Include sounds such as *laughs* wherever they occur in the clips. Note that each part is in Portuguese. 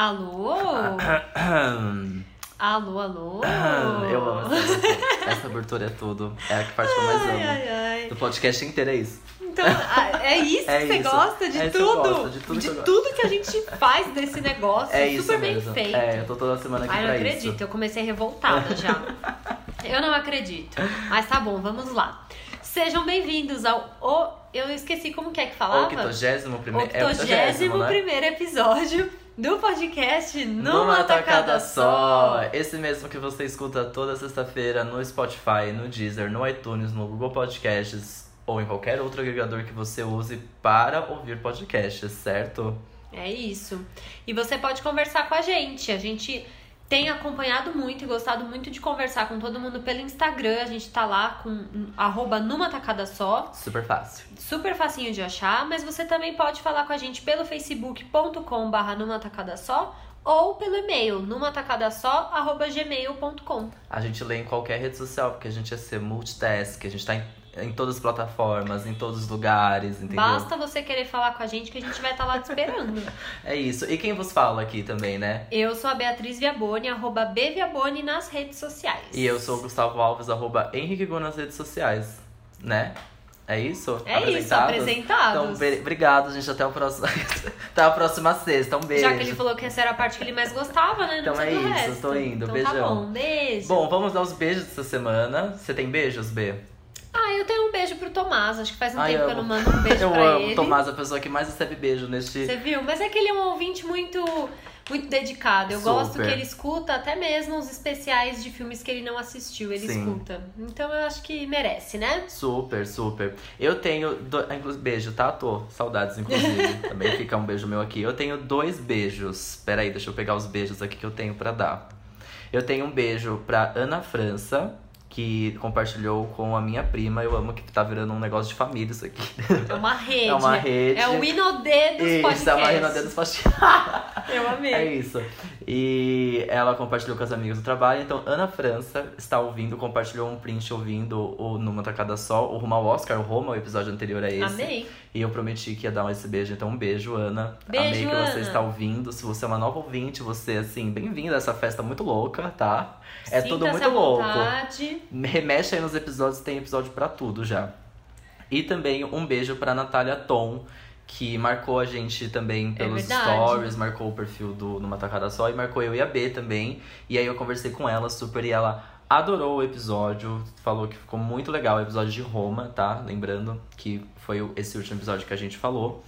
*coughs* Alô? alô, alô? *coughs* Eu amo essa abertura. Essa abertura é tudo. É a parte que eu mais amo. Ai, ai. Do podcast inteiro é isso. Então, ah, é *laughs* isso É que você isso. gosta de É que tudo? de tudo que eu gosto. tudo que a gente faz desse negócio. É isso super bem feito. É, eu tô toda semana aqui Ai, não acredito, isso. eu comecei revoltada já. *laughs* eu não acredito. Mas tá bom, vamos lá. Sejam bem-vindos ao. O... Eu esqueci como que é que O falava? 81 primeiro. É o 81 né? episódio do podcast Numa, Numa Tacada tacada Só. só. Esse mesmo que você escuta toda sexta-feira no Spotify, no Deezer, no iTunes, no Google Podcasts ou em qualquer outro agregador que você use para ouvir podcasts, certo? É isso. E você pode conversar com a gente. A gente tem acompanhado muito e gostado muito de conversar com todo mundo pelo Instagram. A gente tá lá com arroba numa tacada só. Super fácil. Super facinho de achar, mas você também pode falar com a gente pelo facebook.com barra numa tacada só ou pelo e-mail numatacadasó.gmail.com A gente lê em qualquer rede social, porque a gente é ser multitask, a gente tá em, em todas as plataformas, em todos os lugares, entendeu? Basta você querer falar com a gente que a gente vai estar lá te esperando. *laughs* É isso. E quem vos fala aqui também, né? Eu sou a Beatriz Viaboni, arroba Bviaboni nas redes sociais. E eu sou o Gustavo Alves, arroba Henrique Gu nas redes sociais, né? É isso? É isso, Então, apresentados. be- obrigado, gente. Até, o próximo... *laughs* Até a próxima sexta. Um beijo. Já que ele falou que essa era a parte que ele mais gostava, né? Não Então é isso, resto. tô indo. Então Beijão. tá bom, beijo. Bom, vamos dar os beijos dessa semana. Você tem beijos, B? Ah, eu tenho um beijo pro Tomás. Acho que faz um Ai, tempo que eu não mando um beijo eu pra amo ele. o Tomás, a pessoa que mais recebe beijo neste. Você viu? Mas é que ele é um ouvinte muito, muito dedicado. Eu gosto Super. que ele escuta até mesmo os especiais de filmes que ele não assistiu. Ele Sim. escuta. Então eu acho que merece, né? Super, super. Eu tenho. Do... ah, inclu- Beijo, tá? Tô. Saudades, inclusive. *laughs* Também fica um beijo meu aqui. Eu tenho dois beijos. Peraí, deixa eu pegar os beijos aqui que eu tenho pra dar. Eu tenho um beijo pra Ana França, que compartilhou com a minha prima. Eu amo que tá virando um negócio de família isso aqui. É uma *laughs* rede. É uma rede. É o Inodê dos Isso, podcasts. é uma renadinha dos podcasts. *laughs* Eu amei. É isso. E ela compartilhou com as amigas do trabalho. Então, Ana França está ouvindo, compartilhou um print ouvindo o Numa Tacada Só, o Rumo ao Oscar, o Roma, o episódio anterior a esse. Amei. E eu prometi que ia dar esse beijo. Então, um beijo, Ana. Beijo, Amei que Ana. você está ouvindo. Se você é uma nova ouvinte, você, assim, bem-vinda a essa festa muito louca, tá? É tudo Sinta-se muito louco. vontade. Remexe aí nos episódios, tem episódio pra tudo já. E também um beijo pra Natália Tom, que marcou a gente também pelos É stories, marcou o perfil do Numa Tacada Só e marcou eu e a B também. E aí eu conversei com ela super e ela adorou o episódio, falou que ficou muito legal o episódio de Roma, tá? Lembrando que foi esse último episódio que a gente falou.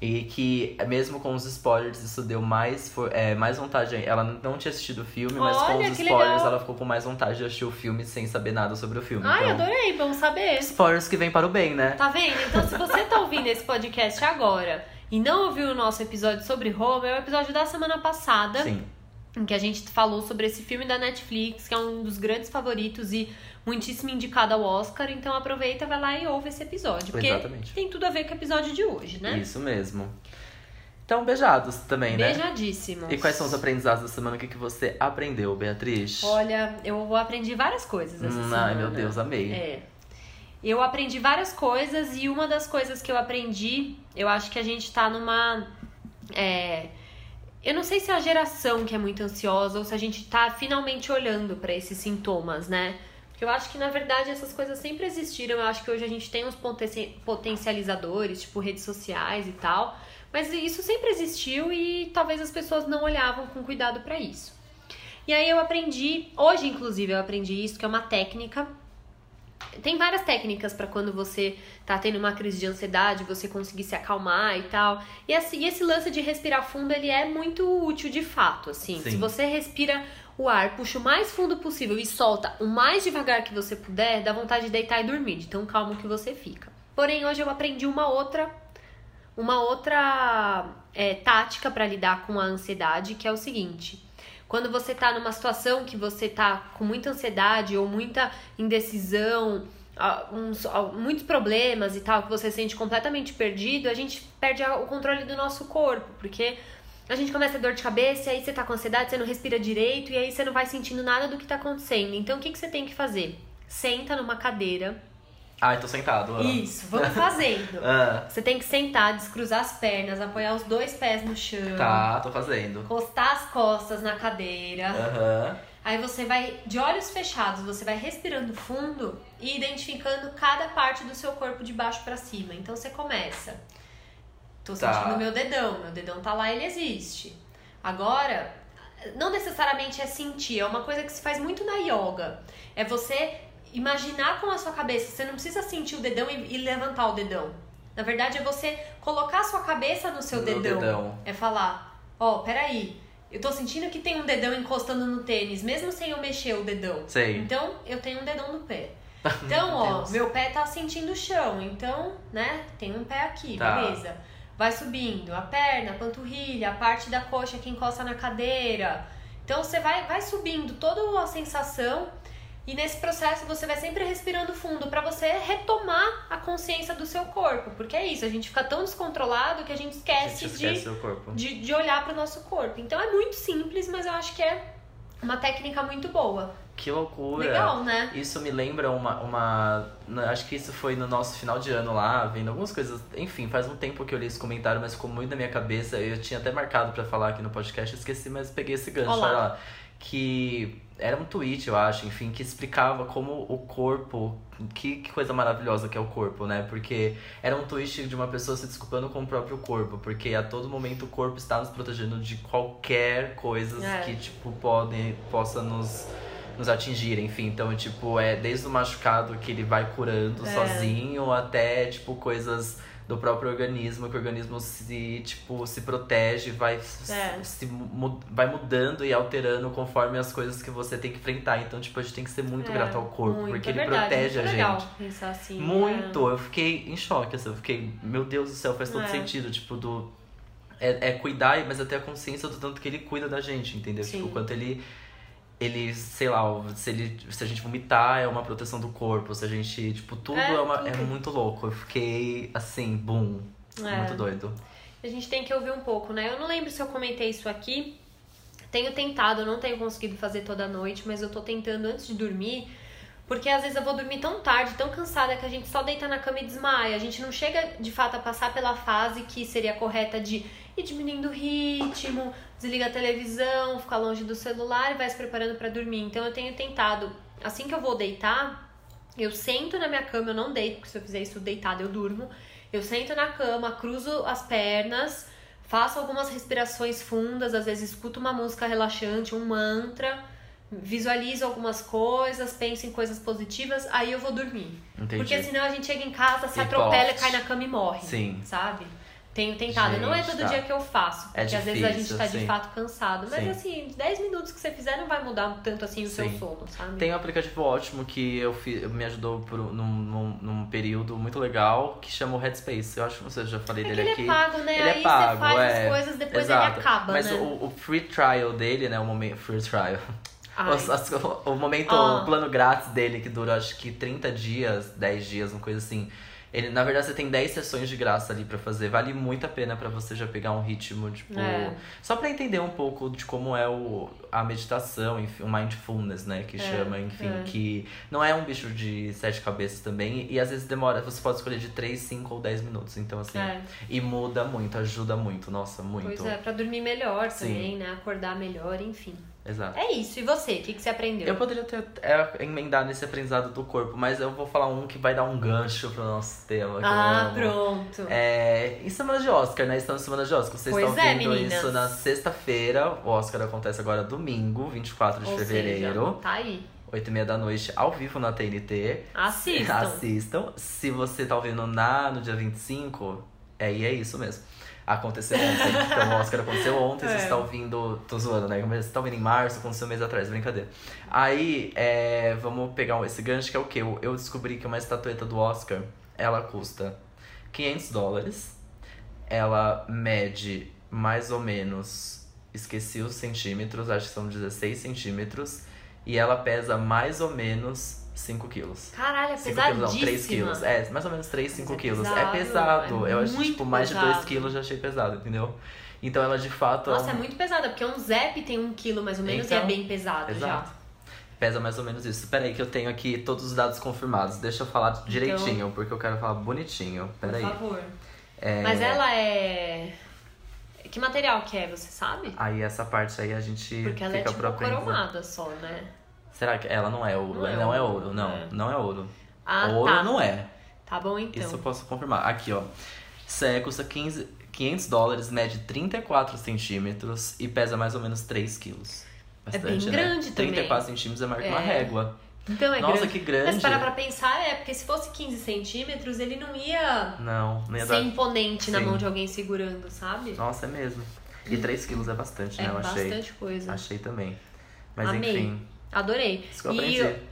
E que, mesmo com os spoilers, isso deu mais, é, mais vontade. Ela não tinha assistido o filme, mas com Olha, os que spoilers legal. ela ficou com mais vontade de assistir o filme sem saber nada sobre o filme. Ai, então, adorei, bom saber. spoilers que vem para o bem, né? Tá vendo? Então, se você tá ouvindo esse podcast agora e não ouviu o nosso episódio sobre Roma, é o episódio da semana passada, Sim. em que a gente falou sobre esse filme da Netflix, que é um dos grandes favoritos e muitíssimo indicado ao Oscar. Então, aproveita, vai lá e ouve esse episódio. Porque Exatamente. tem tudo a ver com o episódio de hoje, né? Isso mesmo. Então, beijados também, né? Beijadíssimos. E quais são os aprendizados da semana? O que, que você aprendeu, Beatriz? Olha, eu aprendi várias coisas essa Hum, semana. ai, meu Deus, amei. É. Eu aprendi várias coisas e uma das coisas que eu aprendi, eu acho que a gente tá numa. É, eu não sei se é a geração que é muito ansiosa ou se a gente tá finalmente olhando pra esses sintomas, né? Eu acho que na verdade essas coisas sempre existiram. Eu acho que hoje a gente tem uns poten- potencializadores, tipo redes sociais e tal. Mas isso sempre existiu e talvez as pessoas não olhavam com cuidado pra isso. E aí eu aprendi, hoje inclusive eu aprendi isso, que é uma técnica tem várias técnicas pra quando você tá tendo uma crise de ansiedade, você conseguir se acalmar e tal. E esse, e esse lance de respirar fundo, ele é muito útil de fato, assim. Sim. Se você respira o ar, puxa o mais fundo possível e solta o mais devagar que você puder, dá vontade de deitar e dormir, de tão calmo que você fica. Porém, hoje eu aprendi uma outra uma outra é, tática pra lidar com a ansiedade, que é o seguinte: quando você tá numa situação que você tá com muita ansiedade ou muita indecisão, uns- muitos problemas e tal, que você se sente completamente perdido, a gente perde o controle do nosso corpo, porque a gente começa a dor de cabeça, e aí você tá com ansiedade, você não respira direito, e aí você não vai sentindo nada do que tá acontecendo. Então o que, que você tem que fazer? Senta numa cadeira Ai, tô sentado. ah. Isso, vamos fazendo. *laughs* Ah, Você tem que sentar, descruzar as pernas, apoiar os dois pés no chão. tá, tô fazendo. Encostar as costas na cadeira. Aham. Aí você vai, de olhos fechados, você vai respirando fundo e identificando cada parte do seu corpo de baixo pra cima. Então você começa. Tô Tá. sentindo meu dedão, meu dedão tá lá, ele existe. Agora, não necessariamente é sentir, é uma coisa que se faz muito na yoga. É você imaginar com a sua cabeça, você não precisa sentir o dedão e, e levantar o dedão. Na verdade, é você colocar a sua cabeça no seu No dedão. dedão. É falar, ó, peraí, eu tô sentindo que tem um dedão encostando no tênis, mesmo sem eu mexer o dedão. Sei. Então, eu tenho um dedão no pé. *laughs* Então, ó, Deus. meu pé tá sentindo o chão. Então, né, tem um pé aqui, Tá. beleza. Vai subindo a perna, a panturrilha, a parte da coxa que encosta na cadeira. Então, você vai, vai subindo toda a sensação. E nesse processo você vai sempre respirando fundo pra você retomar a consciência do seu corpo. Porque é isso, a gente fica tão descontrolado que a gente A esquece, gente esquece de de, de olhar para o nosso corpo. Então é muito simples, mas eu acho que é uma técnica muito boa. Que loucura. Legal, né? Isso me lembra uma, uma. Acho que isso foi no nosso final de ano lá, vendo algumas coisas. Enfim, faz um tempo que eu li esse comentário, mas ficou muito na minha cabeça. Eu tinha até marcado pra falar aqui no podcast, esqueci, mas peguei esse gancho. Olá. Lá. Que era um tweet, eu acho, enfim, que explicava como o corpo. Que, que coisa maravilhosa que é o corpo, né? Porque era um tweet de uma pessoa se desculpando com o próprio corpo. Porque a todo momento o corpo está nos protegendo de qualquer coisa É. que, tipo, podem, possa nos nos atingir, enfim. Então, tipo, é desde o machucado que ele vai curando É. sozinho até, tipo, coisas do próprio organismo, que o organismo se, tipo, se protege, vai, É. se, mu- vai mudando e alterando conforme as coisas que você tem que enfrentar. Então, tipo, a gente tem que ser muito É, grato ao corpo, muito, porque é ele verdade, protege a legal gente. pensar assim. Muito, eu fiquei em choque, assim, eu fiquei, meu Deus do céu, faz todo É. sentido, tipo, do. É, é cuidar, mas até a consciência do tanto que ele cuida da gente, entendeu? Sim. Tipo, o quanto ele. Ele, sei lá, se, ele, se a gente vomitar é uma proteção do corpo, se a gente. Tipo, tudo É, é, uma, é muito louco. Eu fiquei assim, boom. É. Muito doido. A gente tem que ouvir um pouco, né? Eu não lembro se eu comentei isso aqui. Tenho tentado, eu não tenho conseguido fazer toda noite, mas eu tô tentando antes de dormir. Porque às vezes eu vou dormir tão tarde, tão cansada, que a gente só deita na cama e desmaia. A gente não chega de fato a passar pela fase que seria correta de ir diminuindo o ritmo, desliga a televisão, ficar longe do celular e vai se preparando pra dormir. Então eu tenho tentado, assim que eu vou deitar, eu sento na minha cama, eu não deito, porque se eu fizer isso deitada eu durmo. Eu sento na cama, cruzo as pernas, faço algumas respirações fundas, às vezes escuto uma música relaxante, um mantra, visualizo algumas coisas, penso em coisas positivas, aí eu vou dormir. Entendi. Porque senão a gente chega em casa, se E atropela e cai na cama e morre. Sim. Sabe? Tenho tentado. não é Gente, todo tá. dia que eu faço. Porque É às vezes a gente difícil, tá de sim. fato cansado. Mas Sim. assim, 10 minutos que você fizer não vai mudar tanto assim o seu Sim. sono, sabe? Tem um aplicativo ótimo que eu fiz, me ajudou por, um- num, num, num período muito legal que chama o Headspace. Eu acho que você já falei É dele ele aqui. é pago, né? Ele é Aí pago, você faz é. as coisas, depois Exato. ele acaba, Mas né? o, o free trial dele, né? O momento. Free trial. As- o momento, Ah. o plano grátis dele, que dura acho que 30 dias, 10 dias, uma coisa assim. Ele, na verdade, você tem 10 sessões de graça ali pra fazer. Vale muito a pena pra você já pegar um ritmo, tipo. É. Só pra entender um pouco de como é o, a meditação, enfim, o mindfulness, né? Que É, chama, enfim, é. que não é um bicho de sete cabeças também. E às vezes demora, você pode escolher de 3, 5 ou 10 minutos. Então, assim. É. E muda muito, ajuda muito, nossa, muito. Pois é, pra dormir melhor Sim. também, né? Acordar melhor, enfim. Exato. É isso. E você? O que, que você aprendeu? Eu poderia ter é, emendar nesse aprendizado do corpo, mas eu vou falar um que vai dar um gancho pro nosso tema. Ah, pronto. É, em semana de Oscar, né? Estamos em semana de Oscar. Vocês Pois estão é, vendo meninas. isso na sexta-feira. O Oscar acontece agora domingo, 24 de Ou fevereiro. seja, tá aí. 8 e meia da noite, ao vivo na TNT. Assistam. *laughs* Assistam. Se você tá ouvindo na, no dia 25, é, e é isso mesmo. Aconteceu ontem. então o Oscar aconteceu ontem, É. você está ouvindo. Tô zoando, né? Mas Você tá ouvindo em março, aconteceu um mês atrás, brincadeira. Aí, é, vamos pegar esse gancho que é o quê? Eu, eu descobri que uma estatueta do Oscar, ela custa 500 dólares. Ela mede mais ou menos, esqueci os centímetros, acho que são 16 centímetros. E ela pesa mais ou menos 5 quilos. Caralho, é 5 quilos, não, 3 pesadíssima. quilos. É, mais ou menos 3, 5 é quilos. pesado, é pesado. é eu acho, tipo, mais de 2 pesado. quilos já achei pesado, entendeu? Então ela de fato. Nossa, é um- muito pesada, porque um Zep tem um quilo mais ou menos e Então, é bem pesado Exato. já. Pesa mais ou menos isso. Peraí, que eu tenho aqui todos os dados confirmados. Deixa eu falar direitinho, porque eu quero falar bonitinho. Peraí. Por favor. É... Mas ela é. Que material que é, você sabe? Aí essa parte aí a gente Porque ela fica é tipo cromada só, né? Será que ela não é ouro? Não é não é ouro, ouro, não. é. Não é ouro. Ah, ouro tá. não é. Tá bom então. Isso eu posso confirmar. Aqui, ó. Aí custa 15, 500 dólares, mede 34 centímetros e pesa mais ou menos 3 quilos. É bem Bastante, grande né? também. 34 centímetros é maior que uma É. régua. Então é Nossa, grande. que grande. Mas para pra pensar, é, porque se fosse 15 centímetros, ele não ia Não, não ia ser dar. imponente na Sim. mão de alguém segurando, sabe? Nossa, é mesmo. E 3 quilos é bastante, né? é eu achei. bastante coisa. Achei também. Mas Amei. enfim. Adorei.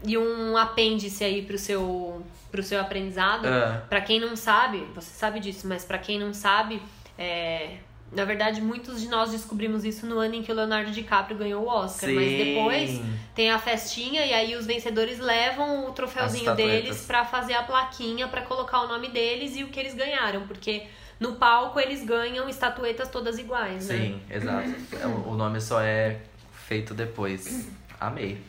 E, e um apêndice aí pro seu, pro seu aprendizado. Ah, Pra quem não sabe, você sabe disso, mas pra quem não sabe, é, na verdade, muitos de nós descobrimos isso no ano em que o Leonardo DiCaprio ganhou o Oscar. Mas sim. depois tem a festinha e aí os vencedores levam o troféuzinho deles pra fazer a plaquinha pra colocar o nome deles e o que eles ganharam, porque no palco eles ganham estatuetas todas iguais, né? Sim, exato. O o nome só é feito depois. Amei.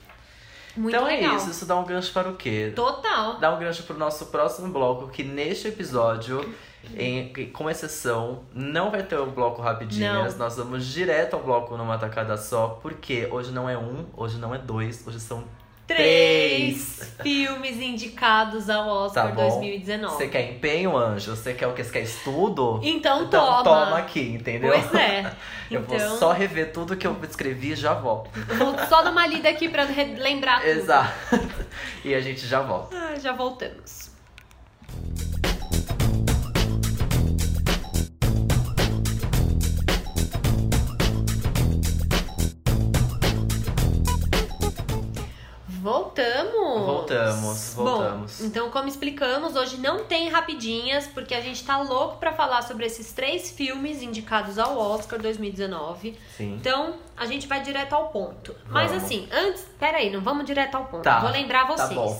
Muito então legal. é isso, isso dá um gancho para o quê? Total. Dá um gancho pro nosso próximo bloco, que neste episódio, em, com exceção, não vai ter o bloco rapidinhas. Não. Nós vamos direto ao bloco numa tacada só, porque hoje não é um, hoje não é dois, hoje são Três filmes indicados ao Oscar Tá bom. 2019. Você quer empenho, anjo? Você quer o que? Você quer estudo? Então, Então toma. toma aqui, entendeu? Pois é. *laughs* Eu vou Então- só rever tudo que eu escrevi e já volto. Vou só dar uma lida aqui pra lembrar tudo. Exato. *laughs* E a gente já volta. Ah, já voltamos. Voltamos! Voltamos, voltamos. Bom, então, como explicamos, hoje não tem rapidinhas, porque a gente tá louco pra falar sobre esses três filmes indicados ao Oscar 2019. Sim. Então, a gente vai direto ao ponto. Mas Vamos. assim, antes. Peraí, não vamos direto ao ponto. Tá, Vou lembrar tá vocês. bom.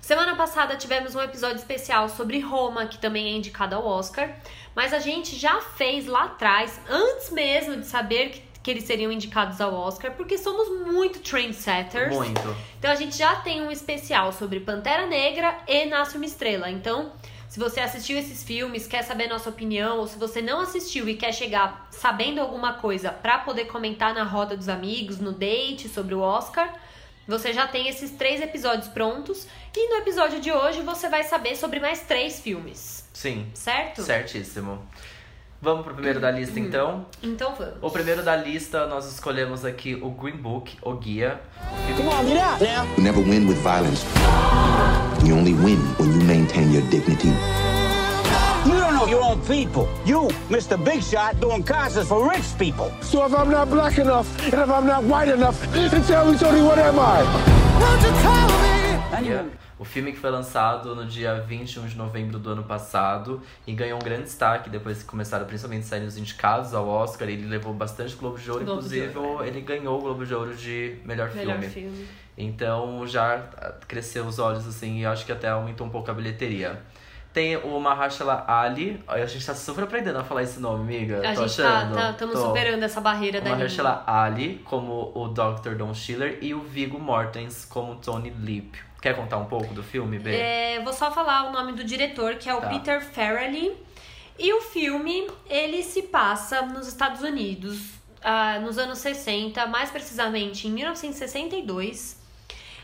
Semana passada tivemos um episódio especial sobre Roma, que também é indicado ao Oscar. Mas a gente já fez lá atrás, antes mesmo de saber que, que eles seriam indicados ao Oscar, porque somos muito trendsetters. Muito. Então a gente já tem um especial sobre Pantera Negra e Nasce uma Estrela. Então, se você assistiu esses filmes, quer saber nossa opinião, ou se você não assistiu e quer chegar sabendo alguma coisa pra poder comentar na roda dos amigos, no date sobre o Oscar, você já tem esses três episódios prontos. E no episódio de hoje você vai saber sobre mais três filmes, Sim. certo? Certíssimo. Vamos pro primeiro da lista, então. Então vamos. O primeiro da lista, nós escolhemos aqui o Green Book, o Guia. Come on, get out now. You never win with violence. You only win when you maintain your dignity. You don't know your own people. You, Mr. Big Shot, doing concerts for rich people. So if I'm not black enough and if I'm not white enough, then tell me, Tony, what am I? Guia. O filme que foi lançado no dia 21 de novembro do ano passado e ganhou um grande destaque depois que começaram principalmente sair os indicados ao Oscar. Ele levou bastante Globo de Ouro, Globo de inclusive Ouro, ele ganhou o Globo de Ouro de melhor, Melhor filme. filme. Então já ah, cresceu os olhos assim e acho que até aumentou um pouco a bilheteria. Tem o Mahershala Ali, a gente tá super aprendendo a falar esse nome, amiga. A Tô gente tá, achando. tá, estamos Tô. superando essa barreira O da língua. Mahershala Ali como o Dr. Don Schiller e o Viggo Mortensen como Tony Lip. Quer contar um pouco do filme, B? É, vou só falar o nome do diretor, que é o Tá. Peter Farrelly. E o filme, ele se passa nos Estados Unidos, ah, nos anos 60, mais precisamente em 1962.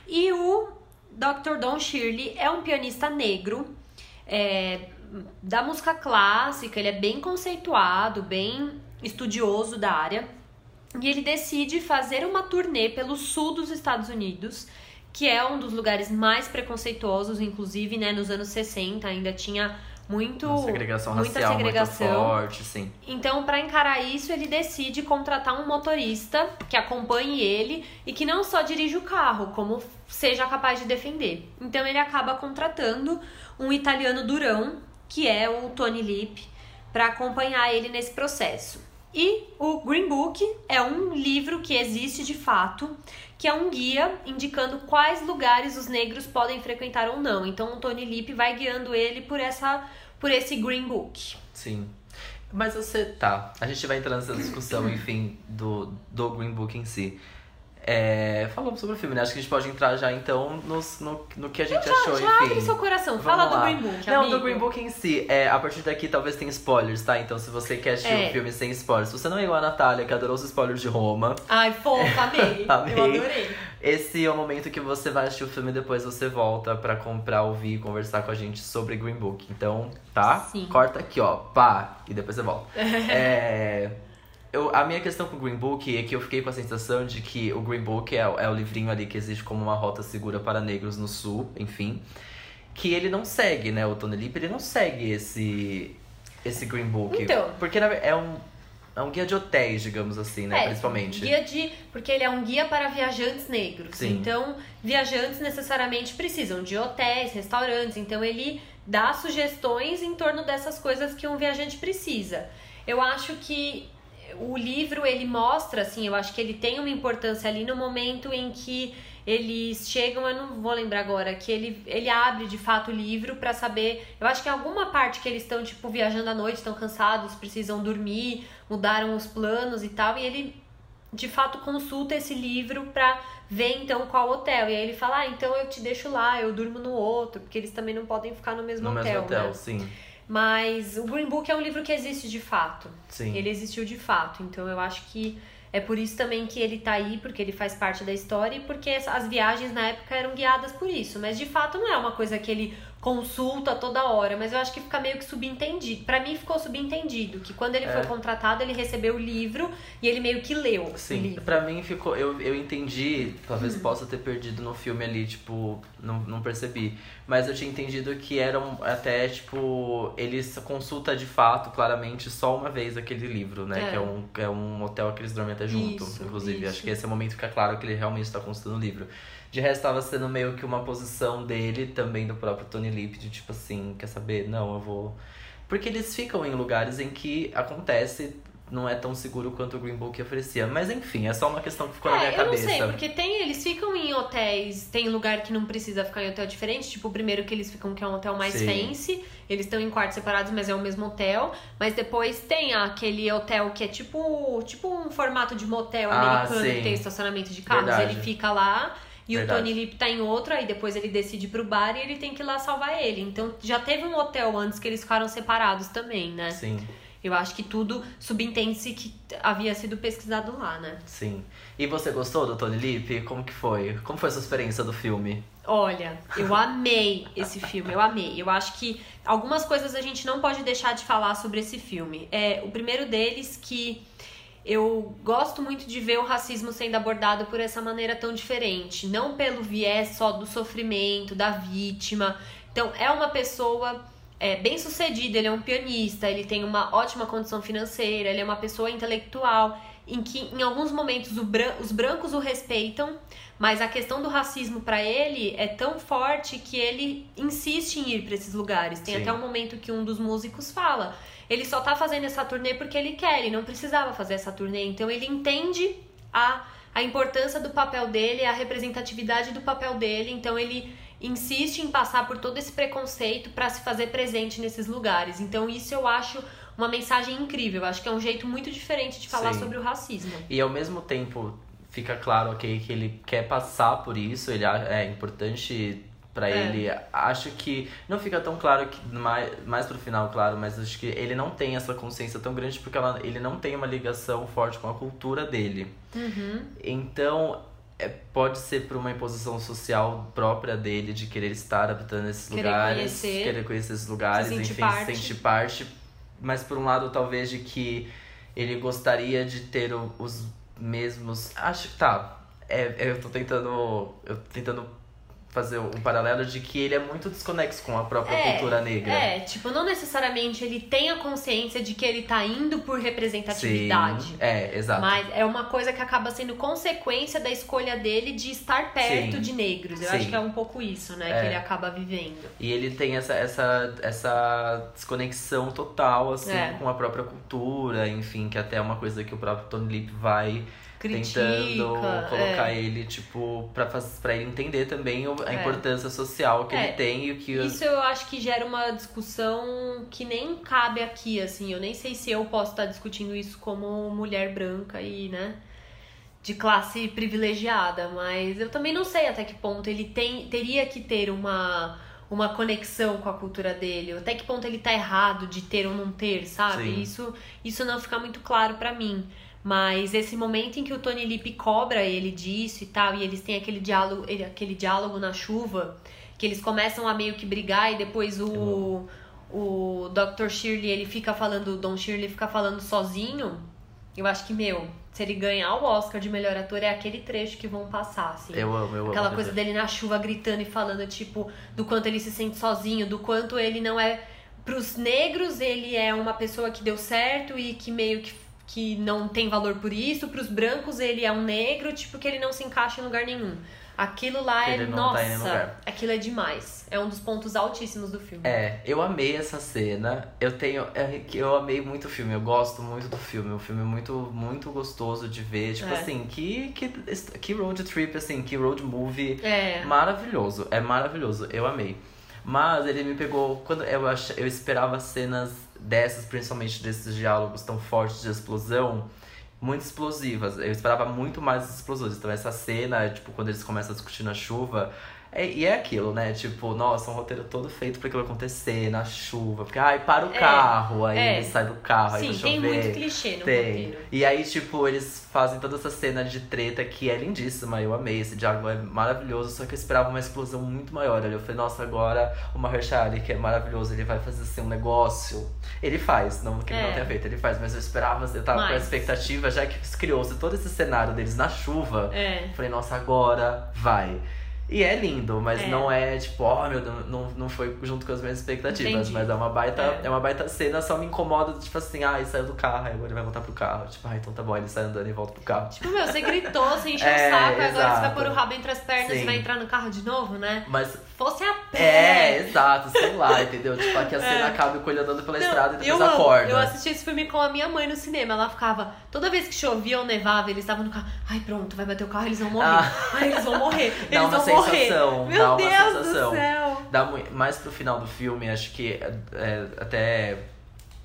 E o Dr. Don Shirley é um pianista negro é, da música clássica, ele é bem conceituado, bem estudioso da área. E ele decide fazer uma turnê pelo sul dos Estados Unidos, que é um dos lugares mais preconceituosos, inclusive, né, nos anos 60 ainda tinha muito Uma segregação muita racial segregação. muito forte, sim. Então, para encarar isso, ele decide contratar um motorista que acompanhe ele e que não só dirija o carro, como seja capaz de defender. Então, ele acaba contratando um italiano durão, que é o Tony Lip, para acompanhar ele nesse processo. E o Green Book é um livro que existe de fato, que é um guia indicando quais lugares os negros podem frequentar ou não. Então, o Tony Lip vai guiando ele por essa por esse Green Book. Sim. Mas você. Tá. A gente vai entrar nessa discussão, *coughs* enfim, do, do Green Book em si. É, falamos sobre o filme, né? Acho que a gente pode entrar já então nos- no, no, que a gente Já, achou, já enfim. abre seu coração, Vamos fala do lá. Green Book, Não, amigo. do Green Book em si. É, a partir daqui talvez tenha spoilers, tá? Então se você quer assistir É. o filme sem spoilers, se você não é igual a Natália, que adorou os spoilers de Roma, Ai, fofa, amei. *laughs* Amei. Eu adorei. esse é o momento que você vai assistir o filme e depois você volta pra comprar, ouvir e conversar com a gente sobre Green Book. Então, tá? Sim. Corta aqui, ó, pá, e depois você volta. *laughs* é, eu, a minha questão com o Green Book é que eu fiquei com a sensação de que o Green Book é, é o livrinho ali que existe como uma rota segura para negros no sul, enfim. Que ele não segue, né? O Tony Lip, ele não segue esse, esse Green Book. Então. Porque é um, é um guia de hotéis, digamos assim, né? É, Principalmente. Guia de. Porque ele é um guia para viajantes negros. Sim. Então, viajantes necessariamente precisam de hotéis, restaurantes. Então, ele dá sugestões em torno dessas coisas que um viajante precisa. Eu acho que o livro ele mostra, assim, eu acho que ele tem uma importância ali no momento em que eles chegam, eu não vou lembrar agora, que ele, ele abre de fato o livro pra saber. Eu acho que em alguma parte que eles estão, tipo, viajando à noite, estão cansados, precisam dormir, mudaram os planos e tal, e ele de fato consulta esse livro pra ver então qual hotel. E aí ele fala: Ah, então eu te deixo lá, eu durmo no outro, porque eles também não podem ficar no mesmo no hotel. mesmo hotel, né? sim. Mas o Green Book é um livro que existe de fato. Sim. Ele existiu de fato. Então eu acho que é por isso também que ele tá aí, porque ele faz parte da história e porque as- as viagens na época eram guiadas por isso. Mas de fato não é uma coisa que ele consulta toda hora, mas eu acho que fica meio que subentendido. Pra mim ficou subentendido que quando ele É. foi contratado, ele recebeu o livro e ele meio que leu Sim, pra mim ficou. Eu, eu entendi, talvez Hum. possa ter perdido no filme ali, tipo, não, não percebi. Mas eu tinha entendido que era um, até, tipo, ele consulta de fato, claramente, só uma vez aquele livro, né? É. Que é um, é um hotel que eles dormem até junto, Isso, inclusive. isso. Acho que esse é o momento que é claro que ele realmente está consultando o livro. De resto, tava sendo meio que uma posição dele, também do próprio Tony Lip, de tipo assim, quer saber? Não, eu vou. Porque eles ficam em lugares em que acontece, não é tão seguro quanto o Green Book oferecia. Mas enfim, é só uma questão que ficou na minha É, eu cabeça. não sei, porque tem, eles ficam em hotéis, tem lugar que não precisa ficar em hotel diferente, tipo o primeiro que eles ficam que é um hotel mais Sim. fancy, eles estão em quartos separados, mas é o mesmo hotel, mas depois tem aquele hotel que é tipo, tipo um formato de motel Ah, americano sim. que tem estacionamento de carros, Verdade. ele fica lá e Verdade. o Tony Lip tá em outro, aí depois ele decide pro bar e ele tem que ir lá salvar ele. Então já teve um hotel antes que eles ficaram separados também, né? Sim, Eu acho que tudo subentende-se que havia sido pesquisado lá, né? sim. E você gostou do Tony Lip? Como que foi? Como foi a sua experiência do filme? Olha, eu amei esse filme, eu amei. Eu acho que algumas coisas a gente não pode deixar de falar sobre esse filme. É, o primeiro deles que eu gosto muito de ver o racismo sendo abordado por essa maneira tão diferente, não pelo viés só do sofrimento, da vítima. Então, é uma pessoa é, bem sucedida, ele é um pianista, ele tem uma ótima condição financeira, ele é uma pessoa intelectual, em que em alguns momentos bran- os brancos o respeitam, mas a questão do racismo pra ele é tão forte que ele insiste em ir pra esses lugares. Tem Sim. até um momento que um dos músicos fala: ele só tá fazendo essa turnê porque ele quer, ele não precisava fazer essa turnê. Então ele entende a, a importância do papel dele, a representatividade do papel dele. Então ele insiste em passar por todo esse preconceito pra se fazer presente nesses lugares. Então isso eu acho uma mensagem incrível. Eu acho que é um jeito muito diferente de falar Sim. sobre o racismo. E ao mesmo tempo fica claro, ok, que ele quer passar por isso, ele é importante pra É. ele. Acho que não fica tão claro que mais, mais pro final, claro, mas acho que ele não tem essa consciência tão grande porque ela- ele não tem uma ligação forte com a cultura dele. Uhum. Então, é, pode ser por uma imposição social própria dele, de querer estar habitando esses Querer lugares, conhecer, querer conhecer esses lugares, se enfim, parte. se sentir parte. Mas por um lado, talvez de que ele gostaria de ter o- os mesmos. Acho que tá. É, eu tô tentando. Eu tô tentando fazer um paralelo de que ele é muito desconexo com a própria cultura negra. É, tipo, não necessariamente ele tem a consciência de que ele tá indo por representatividade. Sim, é, exato. Mas é uma coisa que acaba sendo consequência da escolha dele de estar perto Sim. de negros. Eu Sim. acho que é um pouco isso, né, É. que ele acaba vivendo. E ele tem essa, essa, essa desconexão total, assim, É. com a própria cultura, enfim, que até é uma coisa que o próprio Tony Lip vai Critica, tentando colocar é. ele, tipo, pra, pra ele entender também a É. importância social que É, ele tem e o que... Isso eu acho que gera uma discussão que nem cabe aqui, assim. Eu nem sei se eu posso estar discutindo isso como mulher branca e, né? de classe privilegiada, mas eu também não sei até que ponto ele tem, teria que ter uma, uma conexão com a cultura dele, até que ponto ele tá errado de ter ou não ter, sabe? Sim. Isso, isso não fica muito claro pra mim. Mas esse momento em que o Tony Lip cobra ele disso e tal, e eles têm aquele diálogo, ele- aquele diálogo na chuva, que eles começam a meio que brigar e depois o, o Dr. Shirley, ele fica falando, o Don Shirley fica falando sozinho. Eu acho que, meu, se ele ganhar o Oscar de melhor ator, é aquele trecho que vão passar, assim. Eu amo, eu amo. Aquela coisa dele na chuva gritando e falando, tipo, do quanto ele se sente sozinho, do quanto ele não é. Pros negros, ele é uma pessoa que deu certo e que meio que, que não tem valor por isso. Pros brancos, ele é um negro, tipo, que ele não se encaixa em lugar nenhum. Aquilo lá Que é. não nossa, tá aquilo é demais. É um dos pontos altíssimos do filme. É, eu amei essa cena. Eu tenho. É, que eu amei muito o filme. Eu gosto muito do filme. O filme é muito, muito gostoso de ver. Tipo É. assim, que, que, que road trip, assim, que road movie É. maravilhoso. É maravilhoso. Eu amei. Mas ele me pegou. Quando eu, ach, eu esperava cenas dessas, principalmente desses diálogos tão fortes de explosão, muito explosivas. Eu esperava muito mais explosões. Então essa cena, tipo, quando eles começam a discutir na chuva. É, e é aquilo, né? Tipo, nossa, um roteiro todo feito pra aquilo acontecer na chuva. Porque, ai, para o É, carro, aí é. ele sai do carro, aí Sim, vai tem chover. muito clichê no Tem. roteiro. E aí, tipo, eles fazem toda essa cena de treta que é lindíssima. Eu amei. Esse diálogo é maravilhoso. Só que eu esperava uma explosão muito maior. Ali eu falei, nossa, agora o Mahershala, que é maravilhoso, ele vai fazer assim um negócio. Ele faz, não que ele não É. tenha feito, ele faz. Mas eu esperava, eu tava com a expectativa, já que criou-se todo esse cenário deles na chuva. É. Eu falei, nossa, agora vai. E é lindo, mas É. não é tipo, ó, meu Deus, não, não foi junto com as minhas expectativas. Entendi. Mas é uma baita, É. é. uma baita cena, só me incomoda, tipo assim, ah, ele saiu do carro, aí agora ele vai voltar pro carro. Tipo, ah, então tá bom, ele sai andando e volta pro carro. Tipo, meu, você gritou, você encheu *laughs* É, o saco, agora você vai exato. pôr o rabo entre as pernas e Sim. vai entrar no carro de novo, né? Mas Fosse a pé. é, exato, sei lá, entendeu? Tipo, aqui a cena É. acaba com ele andando pela Não, estrada e depois eu acorda. Eu assisti esse filme com a minha mãe no cinema. Ela ficava, toda vez que chovia ou nevava, eles estavam no carro. Ai, pronto, vai bater o carro, eles vão morrer. Ah. Ai, eles vão morrer. *laughs* Eles uma vão morrer. Sensação, Meu dá uma Deus sensação. do céu. Dá mais pro final do filme, acho que é, é, até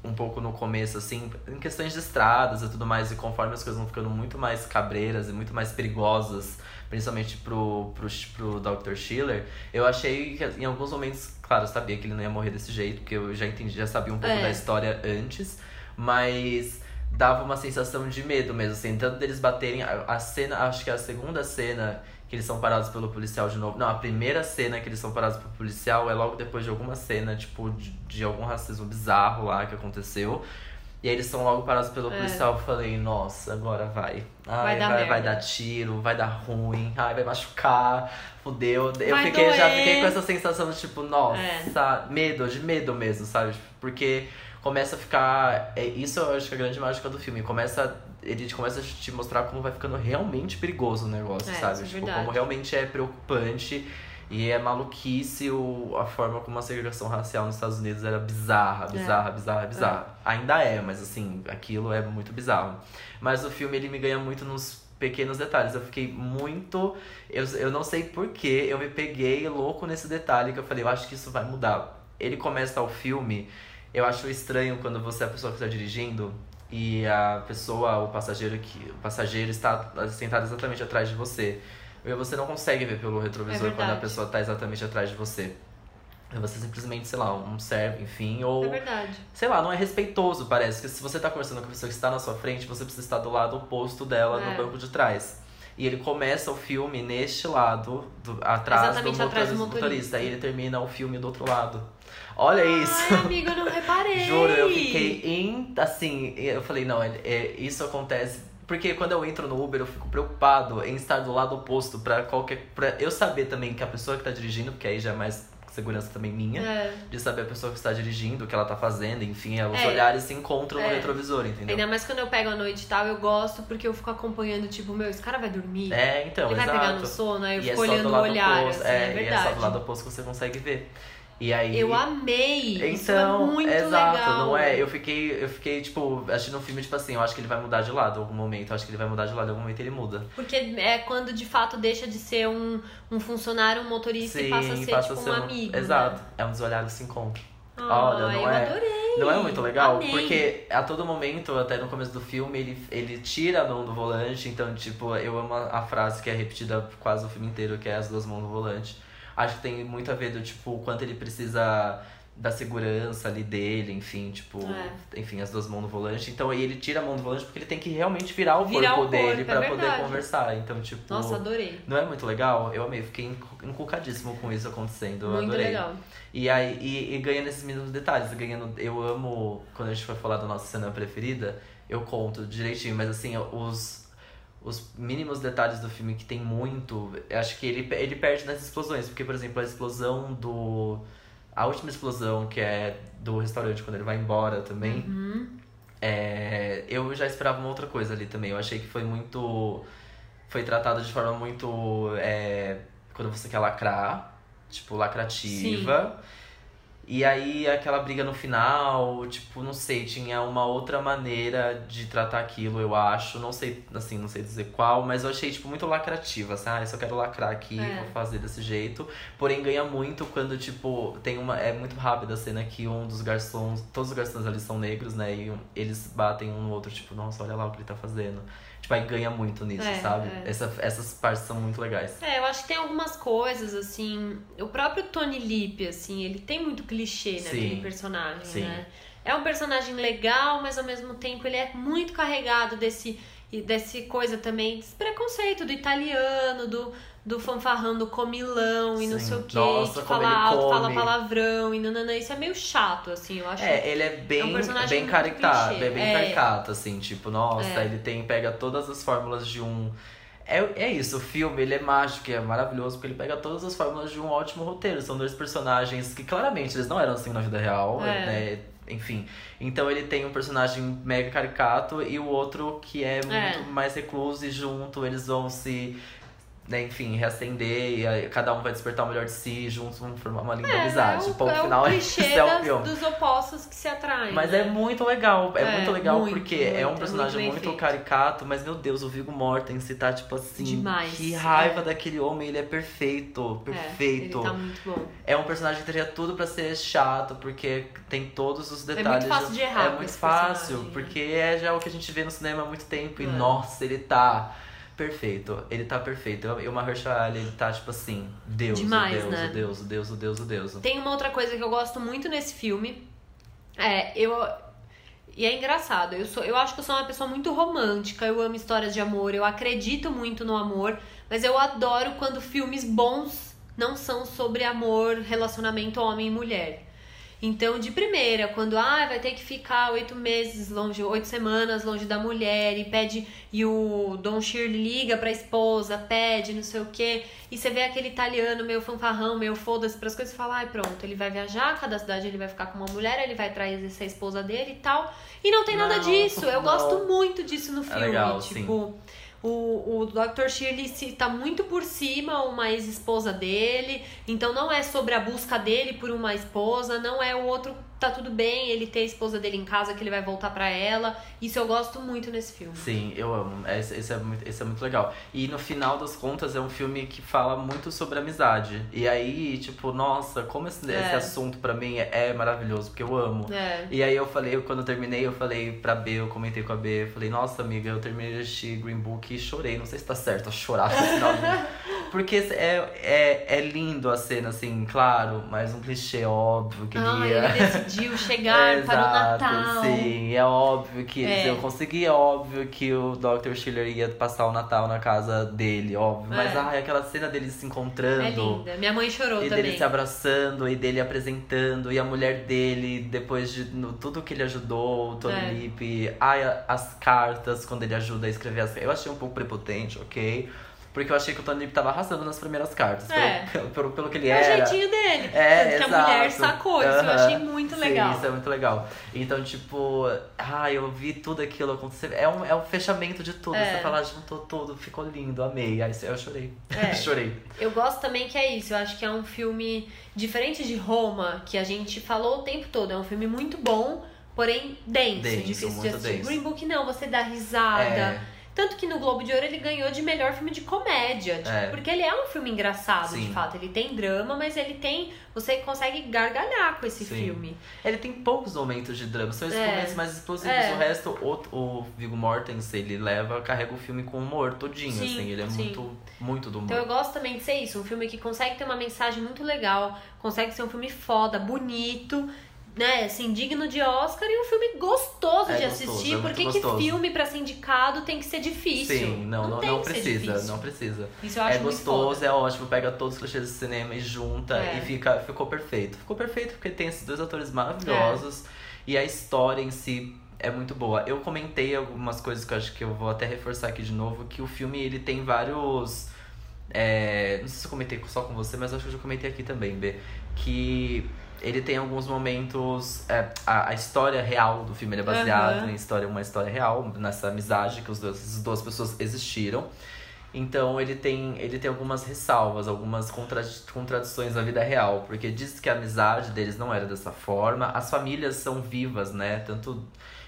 um pouco no começo, assim, em questões de estradas e tudo mais, e conforme as coisas vão ficando muito mais cabreiras e muito mais perigosas, principalmente pro, pro, pro Dr. Schiller, eu achei que em alguns momentos, claro, eu sabia que ele não ia morrer desse jeito, porque eu já entendi, já sabia um pouco É. da história antes, mas dava uma sensação de medo mesmo, assim, tanto deles baterem, a, a cena, acho que a segunda cena que eles são parados pelo policial de novo. Não, a primeira cena que eles são parados pelo policial é logo depois de alguma cena, tipo, de, de algum racismo bizarro lá que aconteceu. E aí eles são logo parados pelo É. policial. Eu falei, nossa, agora vai. Ai, Vai dar vai, vai dar tiro, vai dar ruim, ai, vai machucar, fudeu. Eu Vai fiquei, já doer. fiquei com essa sensação de tipo, nossa, É. medo, de medo mesmo, sabe? Porque começa a ficar. É, isso eu acho que é a grande mágica do filme. Começa. Ele começa a te mostrar como vai ficando realmente perigoso o negócio, É, sabe? é tipo, como realmente é preocupante. E é maluquice o, a forma como a segregação racial nos Estados Unidos era bizarra, bizarra, bizarra, bizarra. Ainda é, mas assim, aquilo é muito bizarro. Mas o filme ele me ganha muito nos pequenos detalhes. Eu fiquei muito. Eu, eu não sei porquê, eu me peguei louco nesse detalhe que eu falei, eu acho que isso vai mudar. Ele começa o filme, eu acho estranho quando você é a pessoa que está dirigindo e a pessoa, o passageiro que o passageiro está sentado exatamente atrás de você. E você não consegue ver pelo retrovisor É quando a pessoa está exatamente atrás de você. Você simplesmente, sei lá, um serve, enfim, ou É verdade. sei lá, não é respeitoso, parece. Que se você tá conversando com a pessoa que está na sua frente, você precisa estar do lado oposto dela É. no banco de trás. E ele começa o filme neste lado, do- atrás, Exatamente do, atrás do motorista, motorista. E ele termina o filme do outro lado. Olha isso! Ai, amiga, eu não reparei. *laughs* Juro, eu fiquei em. Assim, eu falei, não, é, é- isso acontece. Porque quando eu entro no Uber, eu fico preocupado em estar do lado oposto pra qualquer. Pra eu saber também que a pessoa que tá dirigindo, porque aí já é mais segurança também minha, É. de saber a pessoa que está dirigindo, o que ela tá fazendo, enfim, os É. olhares se encontram no É. retrovisor, entendeu? Ainda mais quando eu pego a noite e tal, eu gosto porque eu fico acompanhando, tipo, meu, esse cara vai dormir. É, então, Ele vai exato. pegar no sono, aí eu E é fico só olhando do o lado olhar, oposto. assim, é, é, e é verdade. só do lado oposto que você consegue ver. E aí. Eu amei. Isso é Então, muito exato, legal. não é? Eu fiquei, eu fiquei, tipo, assistindo um filme, tipo assim, eu acho que ele vai mudar de lado em algum momento. Eu acho que ele vai mudar de lado em algum momento ele muda. Porque é quando de fato deixa de ser um, um funcionário, um motorista e passa a ser tipo um amigo. Exato. Né? É um dos olhares se encontram. Ah, Olha, não eu é? adorei. Não é muito legal? Amei. Porque a todo momento, até no começo do filme, ele, ele tira a mão do volante. Então, tipo, eu amo a, a frase que é repetida quase o filme inteiro, que é as duas mãos no volante. Acho que tem muito a ver do, tipo, o quanto ele precisa da segurança ali dele, enfim, tipo, É. enfim, as duas mãos no volante. Então, aí ele tira a mão do volante porque ele tem que realmente virar o Virar corpo o corpo, dele é pra poder conversar. Então, tipo, Nossa, adorei. não é muito legal? Eu amei, fiquei encu- encucadíssimo com isso acontecendo. Muito adorei. legal. E aí, e, e ganha nesses mínimos detalhes. Ganha no- eu amo, quando a gente for falar da nossa cena preferida, eu conto direitinho, mas assim, os, os mínimos detalhes do filme que tem muito, acho que ele, ele perde nas explosões. Porque, por exemplo, a explosão do. A última explosão, que é do restaurante, quando ele vai embora também. Uhum. É, eu já esperava uma outra coisa ali também. Eu achei que foi muito. Foi tratado de forma muito. é, quando você quer lacrar, tipo, lacrativa. E aí aquela briga no final, tipo, não sei, tinha uma outra maneira de tratar aquilo, eu acho. Não sei, assim, não sei dizer qual, mas eu achei, tipo, muito lacrativa, assim, ah, eu só quero lacrar aqui, É. vou fazer desse jeito. Porém, ganha muito quando, tipo, tem uma. É muito rápida a cena que um dos garçons. Todos os garçons ali são negros, né? E eles batem um no outro, tipo, nossa, olha lá o que ele tá fazendo. Tipo, aí ganha muito nisso, É, sabe? é. Essa, essas partes são muito legais. É, eu acho que tem algumas coisas, assim. O próprio Tony Lip, assim, ele tem muito clichê naquele personagem, Sim. né? É um personagem legal, mas ao mesmo tempo ele é muito carregado desse, desse coisa também, desse preconceito do italiano, do, do fanfarrão, do comilão e não Sim. sei o quê, Nossa, que fala alto, fala come. palavrão e nanana. Isso é meio chato, assim, eu acho. É, ele é bem, É um personagem bem caricato, é bem É. caricato, assim, tipo, nossa, É. ele tem, pega todas as fórmulas de um. É, é isso, o filme, ele é mágico, é maravilhoso, porque ele pega todas as fórmulas de um ótimo roteiro. São dois personagens que claramente eles não eram assim na vida real, É. né? Enfim. Então ele tem um personagem mega caricato e o outro que é muito É. mais recluso e junto eles vão se. Né, enfim, reacender, e aí cada um vai despertar o melhor de si, juntos vão formar uma linda É, amizade. é o, Ponto é o final, clichê *laughs* esse é o das- filme. dos opostos que se atraem. Mas né? é muito legal, é, É, muito legal muito, porque muito, é é um muito personagem muito, feito. caricato, mas meu Deus, o Viggo Mortensen tá tipo assim, Demais, que raiva é. daquele homem, ele é perfeito, É, perfeito. ele tá muito bom. É um personagem que teria tudo pra ser chato, porque tem todos os muito detalhes. fácil de errar É muito fácil, personagem, né? porque é já o que a gente vê no cinema há muito tempo. E É. nossa, ele tá perfeito. Ele tá perfeito. E o Mahershala Ali, ele tá tipo assim, Deus, Demais, o Deus, né? o Deus, o Deus, o Deus, o Deus. Tem uma outra coisa que eu gosto muito nesse filme. É, eu. E é engraçado, eu, sou, eu acho que eu sou uma pessoa muito romântica, eu amo histórias de amor, eu acredito muito no amor, mas eu adoro quando filmes bons não são sobre amor, relacionamento homem e mulher. Então, de primeira, quando ah, vai ter que ficar oito meses longe, oito semanas longe da mulher e pede e o Don Shirley liga pra esposa, pede não sei o quê, e você vê aquele italiano meio fanfarrão, meio foda-se pras coisas e fala, ai pronto, ele vai viajar, cada cidade ele vai ficar com uma mulher, ele vai trazer essa esposa dele e tal. E não tem nada Não, disso. Eu não. gosto muito disso no É filme. legal, sim. O, o Dr. Shirley tá muito por cima uma ex-esposa dele, então não é sobre a busca dele por uma esposa, não é o outro tá tudo bem ele ter a esposa dele em casa que ele vai voltar pra ela. Isso eu gosto muito nesse filme. Sim, eu amo. Esse, esse é muito, esse é muito legal. E no final das contas é um filme que fala muito sobre amizade. E aí, tipo, nossa, como esse, É. esse assunto pra mim é, é maravilhoso, porque eu amo. É. E aí eu falei, quando eu terminei, eu falei pra B, eu comentei com a B, eu falei, nossa amiga, eu terminei de assistir Green Book e chorei. Não sei se tá certo chorar no final. *laughs* Porque é, é, é lindo a cena, assim, claro, mas um clichê óbvio que Ah, *laughs* decidiu chegar para o Natal. Sim, é óbvio que É. eu consegui, é óbvio que o Dr. Schiller ia passar o Natal na casa dele, óbvio. Mas É. ai, aquela cena deles se encontrando. É linda. Minha mãe chorou E também. dele se abraçando, e dele apresentando, e a mulher dele, depois de no- tudo que ele ajudou, o Tony É. Lip, ai, as cartas, quando ele ajuda a escrever as Eu achei um pouco prepotente, ok? Porque eu achei que o Tony tava arrasando nas primeiras cartas, É. pelo, pelo, pelo que ele É o era. jeitinho dele. É, Tanto que exato. a mulher sacou isso. Eu achei muito Sim, legal. isso é muito legal. Então, tipo, ah, eu vi tudo aquilo acontecer. É um, é um fechamento de tudo. É. Você fala, juntou tudo, ficou lindo, amei. Aí eu chorei. É. *laughs* chorei. Eu gosto também que é isso. Eu acho que é um filme diferente de Roma, que a gente falou o tempo todo. É um filme muito bom, porém denso, Denso, difícil de assistir. denso. Green Book não, você dá risada. É. Tanto que no Globo de Ouro ele ganhou de melhor filme de comédia. Tipo, É. Porque ele é um filme engraçado, Sim. de fato. Ele tem drama, mas ele tem. Você consegue gargalhar com esse Sim. filme. Ele tem poucos momentos de drama, são esses É. momentos mais explosivos. É. O resto, o, o Viggo Mortensen, ele leva, carrega o filme com humor todinho, Sim, assim. Ele é muito, muito do humor. Então eu gosto também de ser isso, um filme que consegue ter uma mensagem muito legal, consegue ser um filme foda, bonito, né, assim, digno de Oscar e um filme gostoso É de gostoso, assistir. é Por que que gostoso. filme pra ser indicado tem que ser difícil? Sim, não, não, não que ser precisa, não precisa. Isso eu acho é gostoso, é ótimo, pega todos os clichês do cinema e junta É. e fica, ficou perfeito. Ficou perfeito porque tem esses dois atores maravilhosos e a história em si é muito boa. Eu comentei algumas coisas que eu acho que eu vou até reforçar aqui de novo, que o filme ele tem vários. é, não sei se eu comentei só com você, mas acho que eu já comentei aqui também, B. Que ele tem alguns momentos. é, a, a história real do filme é baseado Aham. em história, uma história real, nessa amizade que os dois, as duas pessoas existiram. Então ele tem, ele tem algumas ressalvas, algumas contra, contradições na vida real, porque diz que a amizade deles não era dessa forma. As famílias são vivas, né? Tanto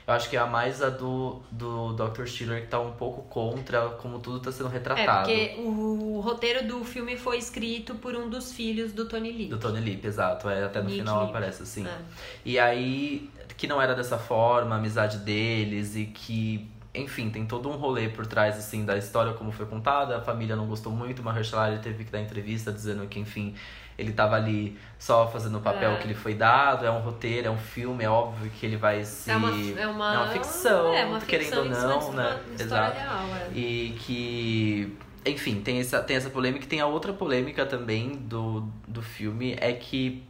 eu acho que é a mais a do, do Dr. Schiller que tá um pouco contra como tudo tá sendo É, retratado. porque o roteiro do filme foi escrito por um dos filhos do Tony Lee. Do Tony Lip, exato. É, até no Nick final Lip. aparece assim. É. E aí, que não era dessa forma, a amizade deles e que, enfim, tem todo um rolê por trás, assim, da história como foi contada. A família não gostou muito, o Mahershala teve que dar entrevista dizendo que, enfim, ele tava ali só fazendo o papel É. que lhe foi dado. É um roteiro, é um filme, é óbvio que ele vai se... É uma, é uma, é uma ficção, é uma querendo ficção ou em cima não, né? Exato. real, é. E que, enfim, tem essa, tem essa polêmica. E tem a outra polêmica também do, do filme, é que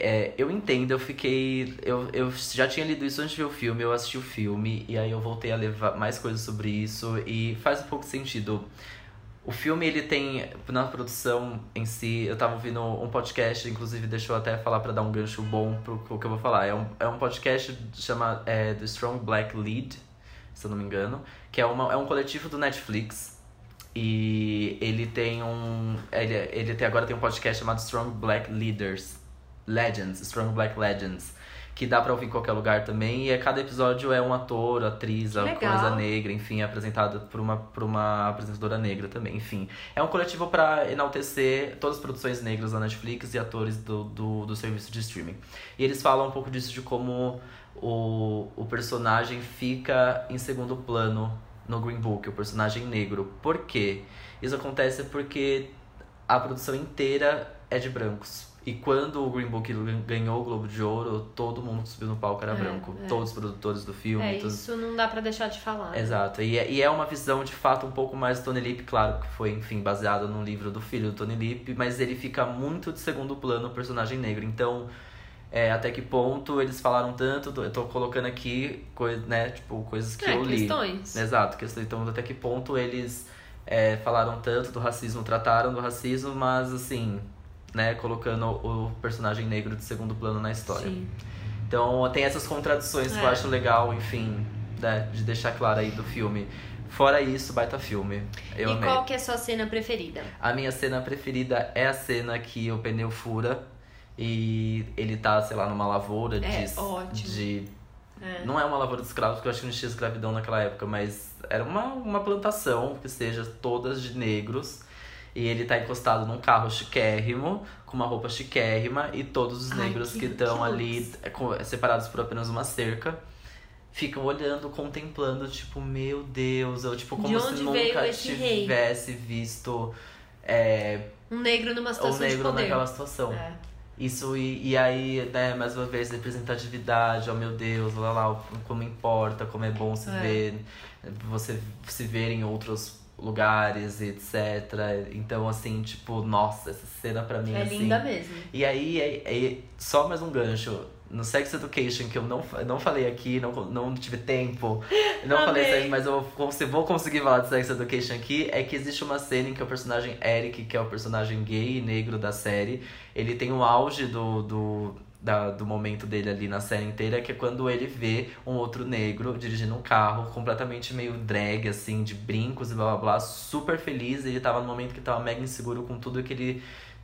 é, eu entendo, eu fiquei. Eu, eu já tinha lido isso antes de ver o filme, eu assisti o filme, e aí eu voltei a levar mais coisas sobre isso, e faz um pouco de sentido. O filme, ele tem, na produção em si, eu tava ouvindo um podcast, inclusive deixou até falar pra dar um gancho bom pro, pro que eu vou falar. É um, é um podcast chamado é, The Strong Black Lead, se eu não me engano, que é, uma, é um coletivo do Netflix. E ele tem um. Ele, ele tem, agora tem um podcast chamado Strong Black Leaders. Legends, Strong Black Legends. Que dá pra ouvir em qualquer lugar também. E é, cada episódio é um ator, atriz, Que a legal. coisa negra, enfim, é apresentado por uma, por uma apresentadora negra também. Enfim, é um coletivo pra enaltecer todas as produções negras da Netflix e atores do, do, do serviço de streaming. E eles falam um pouco disso de como o, o personagem fica em segundo plano no Green Book, o personagem negro. Por quê? Isso acontece porque a produção inteira é de brancos. E quando o Green Book ganhou o Globo de Ouro, todo mundo que subiu no palco era É, branco. é. Todos os produtores do filme. É, todos... isso não dá pra deixar de falar. Exato. E é, e é uma visão, de fato, um pouco mais do Tony Lip, claro, que foi, enfim, baseada num livro do filho do Tony Lip, mas ele fica muito de segundo plano o personagem negro. Então, é, até que ponto eles falaram tanto, eu tô colocando aqui, coisa, né, tipo, coisas que É, eu li. questões. Exato, questões. Então, até que ponto eles é, falaram tanto do racismo, trataram do racismo, mas assim, né, colocando o personagem negro de segundo plano na história. Sim. Então tem essas contradições que eu É. acho legal, enfim, né, de deixar claro aí do filme. Fora isso, baita filme. Eu e amei. qual que é a sua cena preferida? A minha cena preferida é a cena que o pneu fura e ele tá, sei lá, numa lavoura É, de. ótimo. de É. não é uma lavoura de escravos, porque eu acho que não tinha escravidão naquela época, mas era uma, uma plantação que seja todas de negros. E ele tá encostado num carro chiquérrimo, com uma roupa chiquérrima, e todos os Ai, negros que- que estão ali é, co- separados por apenas uma cerca. Ficam olhando, contemplando, tipo, meu Deus, eu tipo, como se nunca veio esse rei? tivesse visto é, Um negro numa situação de negro naquela situação. É. Isso, e, e aí, né, mais uma vez, representatividade, oh meu Deus, lá lá, como importa, como é bom se É. ver, você se ver em outros lugares, etc. Então, assim, tipo, nossa, essa cena pra mim, É assim... linda mesmo. E aí, é, é só mais um gancho. No Sex Education, que eu não, não falei aqui, não, não tive tempo, *laughs* não falei isso, mas eu vou, conseguir falar de Sex Education aqui, é que existe uma cena em que o personagem Eric, que é o personagem gay e negro da série, ele tem o auge do, do, da, do momento dele ali na série inteira, que é quando ele vê um outro negro dirigindo um carro completamente meio drag, assim, de brincos e blá blá blá, super feliz. Ele tava no momento que tava mega inseguro com tudo que ele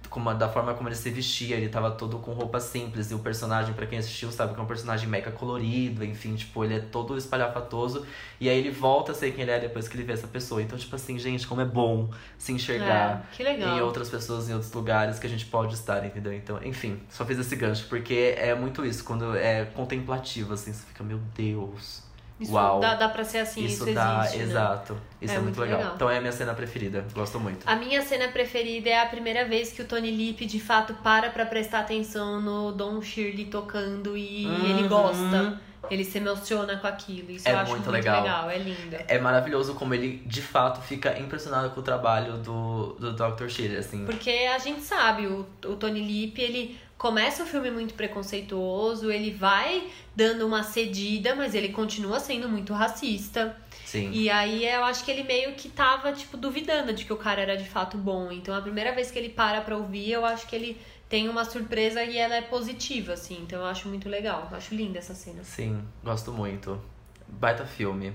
como, da forma como ele se vestia, ele tava todo com roupa simples. E o personagem, pra quem assistiu, sabe que é um personagem meca colorido, enfim, tipo, ele é todo espalhafatoso. E aí ele volta a ser quem ele é depois que ele vê essa pessoa. Então, tipo assim, gente, como é bom se enxergar É, em outras pessoas, em outros lugares que a gente pode estar, entendeu? Então, enfim, só fiz esse gancho, porque é muito isso, quando é contemplativo, assim, você fica, meu Deus. Isso Uau. dá, dá pra ser assim, isso, isso dá, existe, né? exato. Isso É é, muito muito legal. legal. Então é a minha cena preferida. Gosto muito. A minha cena preferida é a primeira vez que o Tony Lip de fato para pra prestar atenção no Don Shirley tocando e ele Uhum. gosta. Ele se emociona com aquilo. Isso É eu acho muito muito legal. legal. É lindo. É maravilhoso como ele, de fato, fica impressionado com o trabalho do, do Dr. Shirley, assim. Porque a gente sabe, o, o Tony Lip, ele começa o filme muito preconceituoso, ele vai dando uma cedida, mas ele continua sendo muito racista. Sim. E aí eu acho que ele meio que tava, tipo, duvidando de que o cara era de fato bom. Então a primeira vez que ele para pra ouvir, eu acho que ele tem uma surpresa e ela é positiva, assim. Então eu acho muito legal. Eu acho linda essa cena. Sim, gosto muito. Baita filme.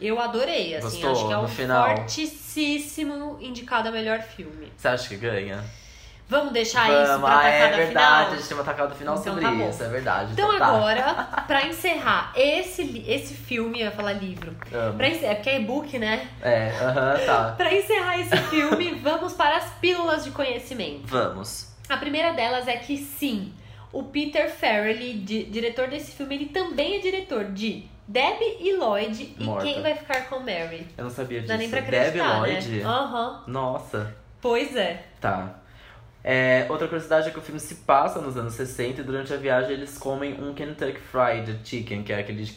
Eu adorei, assim. Gostou? Acho que é um final? fortíssimo indicado a melhor filme. Você acha que ganha? Vamos deixar isso Vamos, pra ah, é da verdade. final? A gente tem uma tacada final Então sobre tá isso, é verdade. Então tá. agora, pra encerrar esse, esse filme, eu ia falar livro. Amo. Pra encerrar, é porque é e-book, né? É, aham, tá. *laughs* Pra encerrar esse filme, vamos para as pílulas de conhecimento. Vamos. A primeira delas é que sim, o Peter Farrelly, di- diretor desse filme, ele também é diretor de Debbie e Lloyd e Morta. quem vai ficar com Mary. Eu não sabia Não disso. dá nem pra Debbie acreditar, Lloyd? né? Aham. Nossa. Pois é. Tá. É, outra curiosidade é que o filme se passa nos anos 60 e durante a viagem eles comem um Kentucky Fried Chicken, que é aquele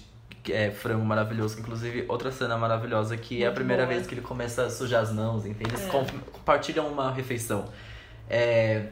é, frango maravilhoso, que inclusive outra cena maravilhosa que é a Muito primeira boa. vez que ele começa a sujar as mãos, enfim, eles É. com- compartilham uma refeição. É,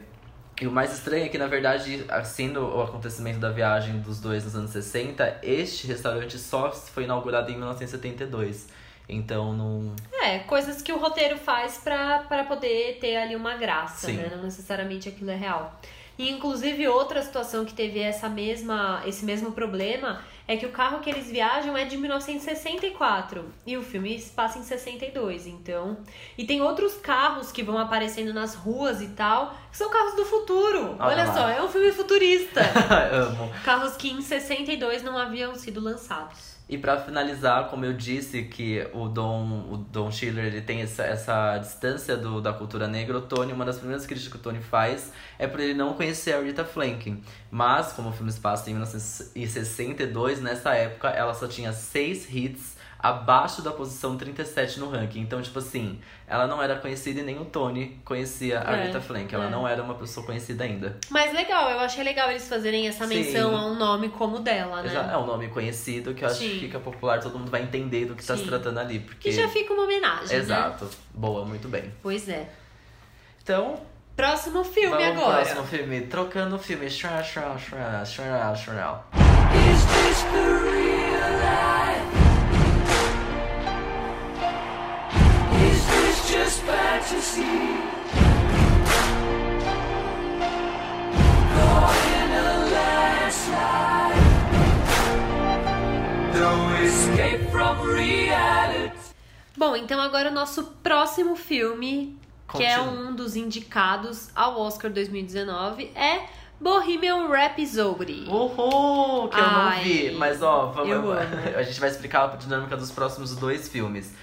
e o mais estranho é que, na verdade, sendo o acontecimento da viagem dos dois nos anos 60, este restaurante só foi inaugurado em 1972. Então não. É, coisas que o roteiro faz pra, pra poder ter ali uma graça, Sim. né? Não necessariamente aquilo é real. E inclusive outra situação que teve essa mesma, esse mesmo problema é que o carro que eles viajam é de 1964 e o filme se passa em 62, então. E tem outros carros que vão aparecendo nas ruas e tal, que são carros do futuro. Olha Olha, lá. só, é um filme futurista. *laughs* Amo. carros que em 62 não haviam sido lançados. E pra finalizar, como eu disse que o Don, o Don Schiller ele tem essa, essa distância do, da cultura negra, o Tony, uma das primeiras críticas que o Tony faz é por ele não conhecer a Rita Franklin. Mas, como o filme se passa em 1962, nessa época ela só tinha seis hits abaixo da posição 37 no ranking. Então, tipo assim, ela não era conhecida e nem o Tony conhecia a É, Rita Franklin. Ela é. não era uma pessoa conhecida ainda. Mas legal, eu achei legal eles fazerem essa Sim. menção a um nome como o dela, né? Exa- É um nome conhecido que eu acho Sim. que fica popular, todo mundo vai entender do que tá se Sim. tratando ali. Porque... Que já fica uma homenagem, né? Exato. Boa, muito bem. Pois é. Então, Próximo filme vamos agora. próximo filme. Trocando o filme. Shra, shra, shra, shra, shra. Bom, então agora o nosso próximo filme, que é Continua. um dos indicados ao Oscar 2019, é Bohemian Rhapsody. Uhul! Que eu não vi. Mas ó, vamos, *laughs* a gente vai explicar a dinâmica dos próximos dois filmes.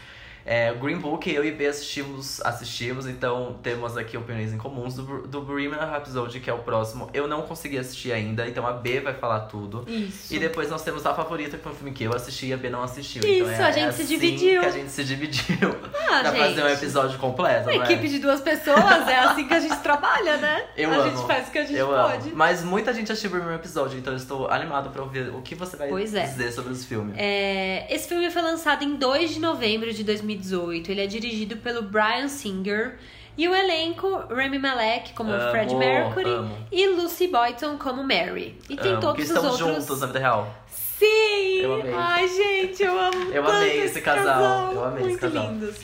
É, Green Book, eu e B assistimos, assistimos, então temos aqui opiniões em comuns do, do Bohemian Rhapsody, que é o próximo. Eu não consegui assistir ainda, então a B vai falar tudo. Isso. E depois nós temos a favorita, que foi um filme que eu assisti e a B não assistiu. Isso, então é, a gente é se assim dividiu. que a gente se dividiu. Ah, pra fazer um gente. episódio completo, Uma é? equipe de duas pessoas, é assim que a gente trabalha, né? Eu a amo. gente faz o que a gente eu pode. Amo. Mas muita gente assistiu o primeiro episódio, então eu estou animado pra ouvir o que você vai é. dizer sobre os filmes. É, esse filme foi lançado em 2 de novembro de 2018. Ele é dirigido pelo Brian Singer. E o elenco, Rami Malek como Amo, Fred Mercury amo. e Lucy Boyton como Mary. E tem Amo, todos os estão outros. juntos na vida real. Sim! Eu amei. Ai, gente, eu amo Eu amei esse casal, eu amei esse Muito casal. lindos.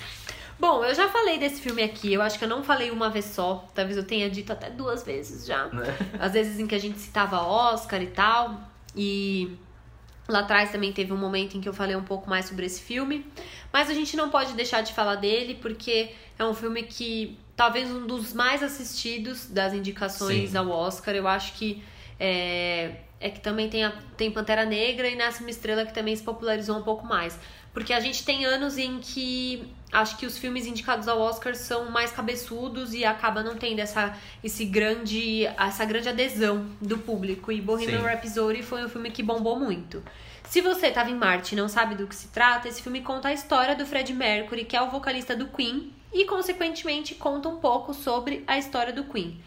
Bom, eu já falei desse filme aqui, eu acho que eu não falei uma vez só, talvez eu tenha dito até duas vezes já. Né? Às vezes em que a gente citava Oscar e tal. E Lá atrás também teve um momento em que eu falei um pouco mais sobre esse filme. Mas a gente não pode deixar de falar dele, porque é um filme que talvez um dos mais assistidos das indicações Sim. ao Oscar. Eu acho que é, é que também tem, a, tem Pantera Negra e Nasce uma Estrela que também se popularizou um pouco mais. Porque a gente tem anos em que acho que os filmes indicados ao Oscar são mais cabeçudos e acaba não tendo essa, esse grande, essa grande adesão do público. E Bohemian Sim. Rhapsody foi um filme que bombou muito. Se você estava em Marte e não sabe do que se trata, esse filme conta a história do Fred Mercury, que é o vocalista do Queen, e consequentemente conta um pouco sobre a história do Queen.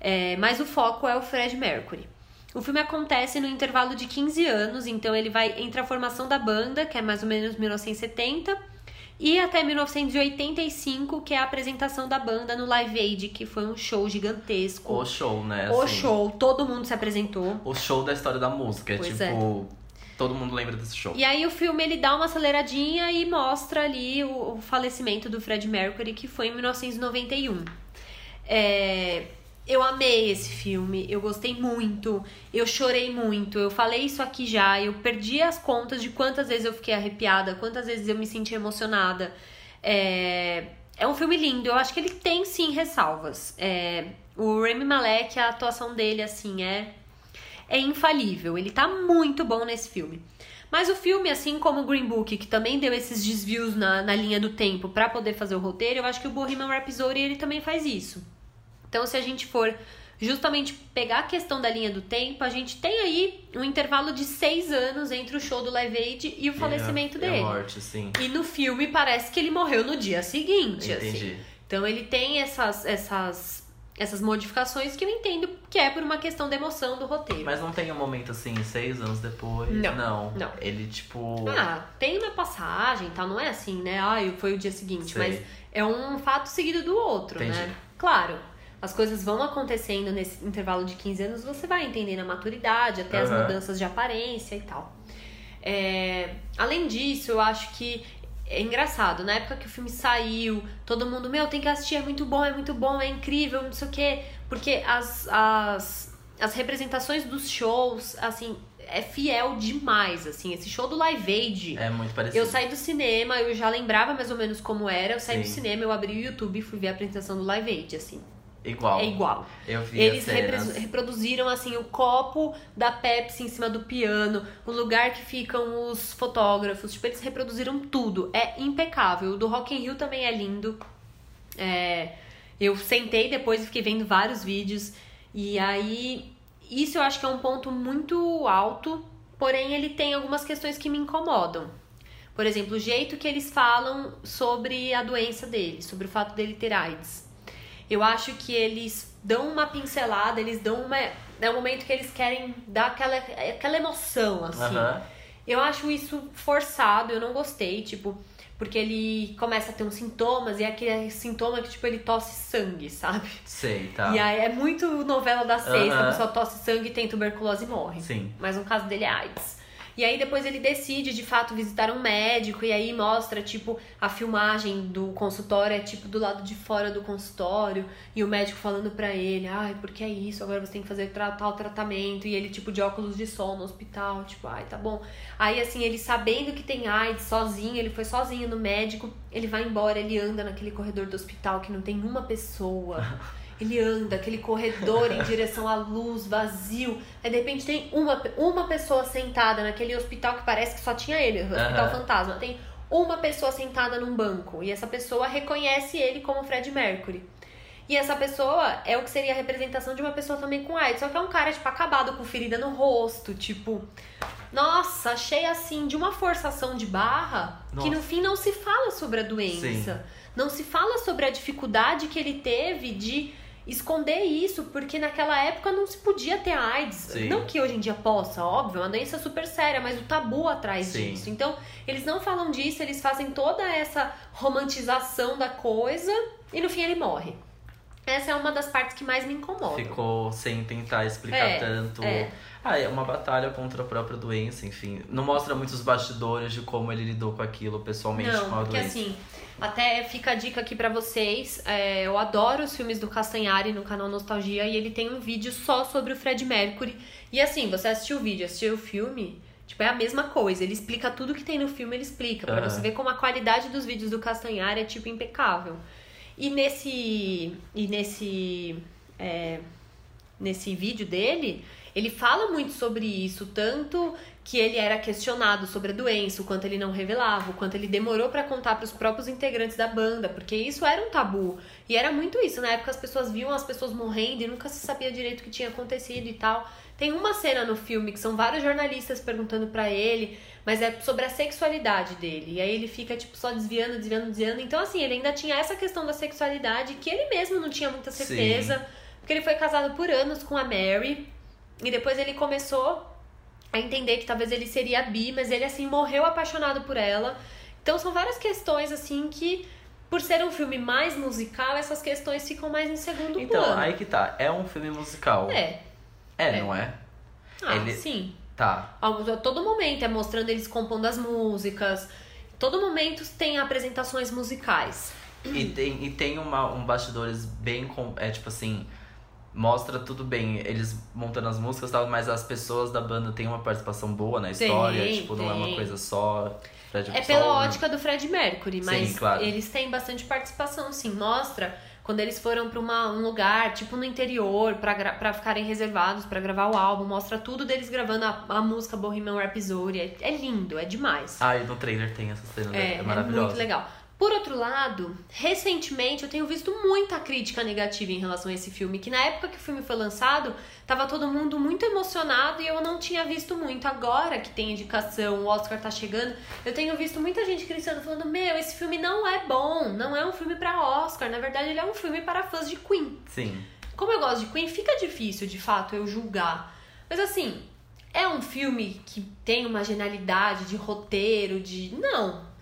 É, mas o foco é o Fred Mercury. O filme acontece no intervalo de 15 anos, então ele vai entre a formação da banda, que é mais ou menos 1970, e até 1985, que é a apresentação da banda no Live Aid, que foi um show gigantesco. O show, né? O assim, show, todo mundo se apresentou. O show da história da música. Pois tipo, todo mundo lembra desse show. E aí o filme ele dá uma aceleradinha e mostra ali o, o falecimento do Fred Mercury, que foi em 1991. É, eu amei esse filme, eu gostei muito, eu chorei muito, eu falei isso aqui já, eu perdi as contas de quantas vezes eu fiquei arrepiada, quantas vezes eu me senti emocionada. É, é um filme lindo, eu acho que ele tem sim ressalvas. É, o Remy Malek, a atuação dele, assim, é é infalível. Ele tá muito bom nesse filme. Mas o filme, assim como o Green Book, que também deu esses desvios na, na linha do tempo pra poder fazer o roteiro, eu acho que o Bohemian Rhapsody ele também faz isso. Então, se a gente for justamente pegar a questão da linha do tempo, a gente tem aí um intervalo de seis anos entre o show do Live Aid e o falecimento e a, dele. E morte, sim. E no filme parece que ele morreu no dia seguinte, Entendi. assim. Então ele tem essas, essas, essas modificações que eu entendo que é por uma questão da emoção do roteiro. Mas não tem um momento assim, seis anos depois? Não, Não. não. Ele, tipo. Ah, tem uma passagem e tal, não é assim, né? Ah, foi o dia seguinte, Sei. mas é um fato seguido do outro, Entendi. né? Claro, as coisas vão acontecendo nesse intervalo de 15 anos, você vai entendendo a maturidade, até as Aham. mudanças de aparência e tal. É, além disso, eu acho que é engraçado, na época que o filme saiu, todo mundo, meu, tem que assistir, é muito bom, é muito bom, é incrível, não sei o quê. Porque as, as, as representações dos shows, assim, é fiel demais, assim. Esse show do Live Aid, É muito parecido. eu saí do cinema, eu já lembrava mais ou menos como era, eu saí do Sim. cinema, eu abri o YouTube e fui ver a apresentação do Live Aid, assim. Igual. É igual. Eu vi Eles cenas. reproduziram assim o copo da Pepsi em cima do piano, o lugar que ficam os fotógrafos, tipo, eles reproduziram tudo. É impecável. O do Rock in Rio também é lindo. É, eu sentei depois e fiquei vendo vários vídeos e aí isso eu acho que é um ponto muito alto, porém ele tem algumas questões que me incomodam. Por exemplo, o jeito que eles falam sobre a doença dele, sobre o fato dele ter AIDS. Eu acho que eles dão uma pincelada, eles dão uma. É um momento que eles querem dar aquela, aquela emoção, assim. Aham. Eu acho isso forçado, eu não gostei, tipo, porque ele começa a ter uns sintomas e é aquele sintoma que, tipo, ele tosse sangue, sabe? Sei, tá. E aí é muito novela da sexta, Aham. a pessoa tosse sangue, tem tuberculose e morre. Sim. Mas no caso dele é AIDS. E aí depois ele decide de fato visitar um médico e aí mostra tipo a filmagem do consultório é tipo do lado de fora do consultório e o médico falando pra ele, ai, por que é isso? Agora você tem que fazer tal tratamento e ele tipo de óculos de sol no hospital, tipo, ai, tá bom. Aí assim, ele sabendo que tem AIDS sozinho, ele foi sozinho no médico, ele vai embora, ele anda naquele corredor do hospital que não tem uma pessoa. *laughs* Ele anda, aquele corredor em *laughs* direção à luz, vazio. Aí de repente tem uma, uma pessoa sentada naquele hospital que parece que só tinha ele, o hospital Aham. fantasma. Tem uma pessoa sentada num banco. E essa pessoa reconhece ele como Fred Mercury. E essa pessoa é o que seria a representação de uma pessoa também com AIDS. Só que é um cara, tipo, acabado, com ferida no rosto, tipo. Nossa, achei assim, de uma forçação de barra que Nossa. no fim não se fala sobre a doença. Sim. Não se fala sobre a dificuldade que ele teve de esconder isso, porque naquela época não se podia ter AIDS. Sim. Não que hoje em dia possa, óbvio, é uma doença super séria, mas o tabu atrás Sim. disso. Então, eles não falam disso, eles fazem toda essa romantização da coisa e no fim ele morre. Essa é uma das partes que mais me incomoda. Ficou sem tentar explicar É, tanto. é. Ah, é uma batalha contra a própria doença, enfim. Não mostra muitos bastidores de como ele lidou com aquilo pessoalmente Não, com a porque doença. assim, até fica a dica aqui pra vocês. é, eu adoro os filmes do Castanhari no canal Nostalgia e ele tem um vídeo só sobre o Fred Mercury. E assim, você assistiu o vídeo, assistiu o filme, Tipo, é a mesma coisa. Ele explica tudo que tem no filme, ele explica. Pra Aham. você ver como a qualidade dos vídeos do Castanhar é, tipo, impecável. E nesse. E nesse. é, nesse vídeo dele, ele fala muito sobre isso, tanto que ele era questionado sobre a doença, o quanto ele não revelava, o quanto ele demorou pra contar pros próprios integrantes da banda, porque isso era um tabu. E era muito isso, na época as pessoas viam as pessoas morrendo e nunca se sabia direito o que tinha acontecido e tal. Tem uma cena no filme que são vários jornalistas perguntando pra ele, mas é sobre a sexualidade dele. E aí ele fica tipo só desviando, desviando, desviando. Então assim, ele ainda tinha essa questão da sexualidade que ele mesmo não tinha muita Sim. certeza, porque ele foi casado por anos com a Mary e depois ele começou a entender que talvez ele seria bi, mas ele assim morreu apaixonado por ela. Então são várias questões assim que por ser um filme mais musical, essas questões ficam mais em segundo Então, plano. aí que tá. É um filme musical. É. É, é. não é? Ah, Ele- sim. Tá. A todo momento é mostrando eles compondo as músicas. Todo momento tem apresentações musicais. E tem, e tem uma, um bastidores bem. com- É tipo assim. Mostra tudo bem, eles montando as músicas e tal, mas as pessoas da banda têm uma participação boa na Tem, história. tipo, não é tem. uma coisa só. Fred É pela ótica do Fred Mercury, Sim, mas claro. eles têm bastante participação, sim. Mostra quando eles foram pra uma, um lugar, tipo no interior, pra ficarem reservados pra gravar o álbum. Mostra tudo deles gravando a, a música Bohemian Rhapsody. É, é lindo, é demais. Ah, e no trailer tem essa cena, É, é, é maravilhosa. muito legal. Por outro lado, recentemente eu tenho visto muita crítica negativa em relação a esse filme, que na época que o filme foi lançado, tava todo mundo muito emocionado e eu não tinha visto muito. Agora que tem indicação, o Oscar tá chegando, eu tenho visto muita gente criticando, falando: Meu, esse filme não é bom, não é um filme pra Oscar, na verdade ele é um filme para fãs de Queen. Sim. Como eu gosto de Queen, fica difícil de fato eu julgar. Mas assim, é um filme que tem uma genialidade de roteiro, de. Não.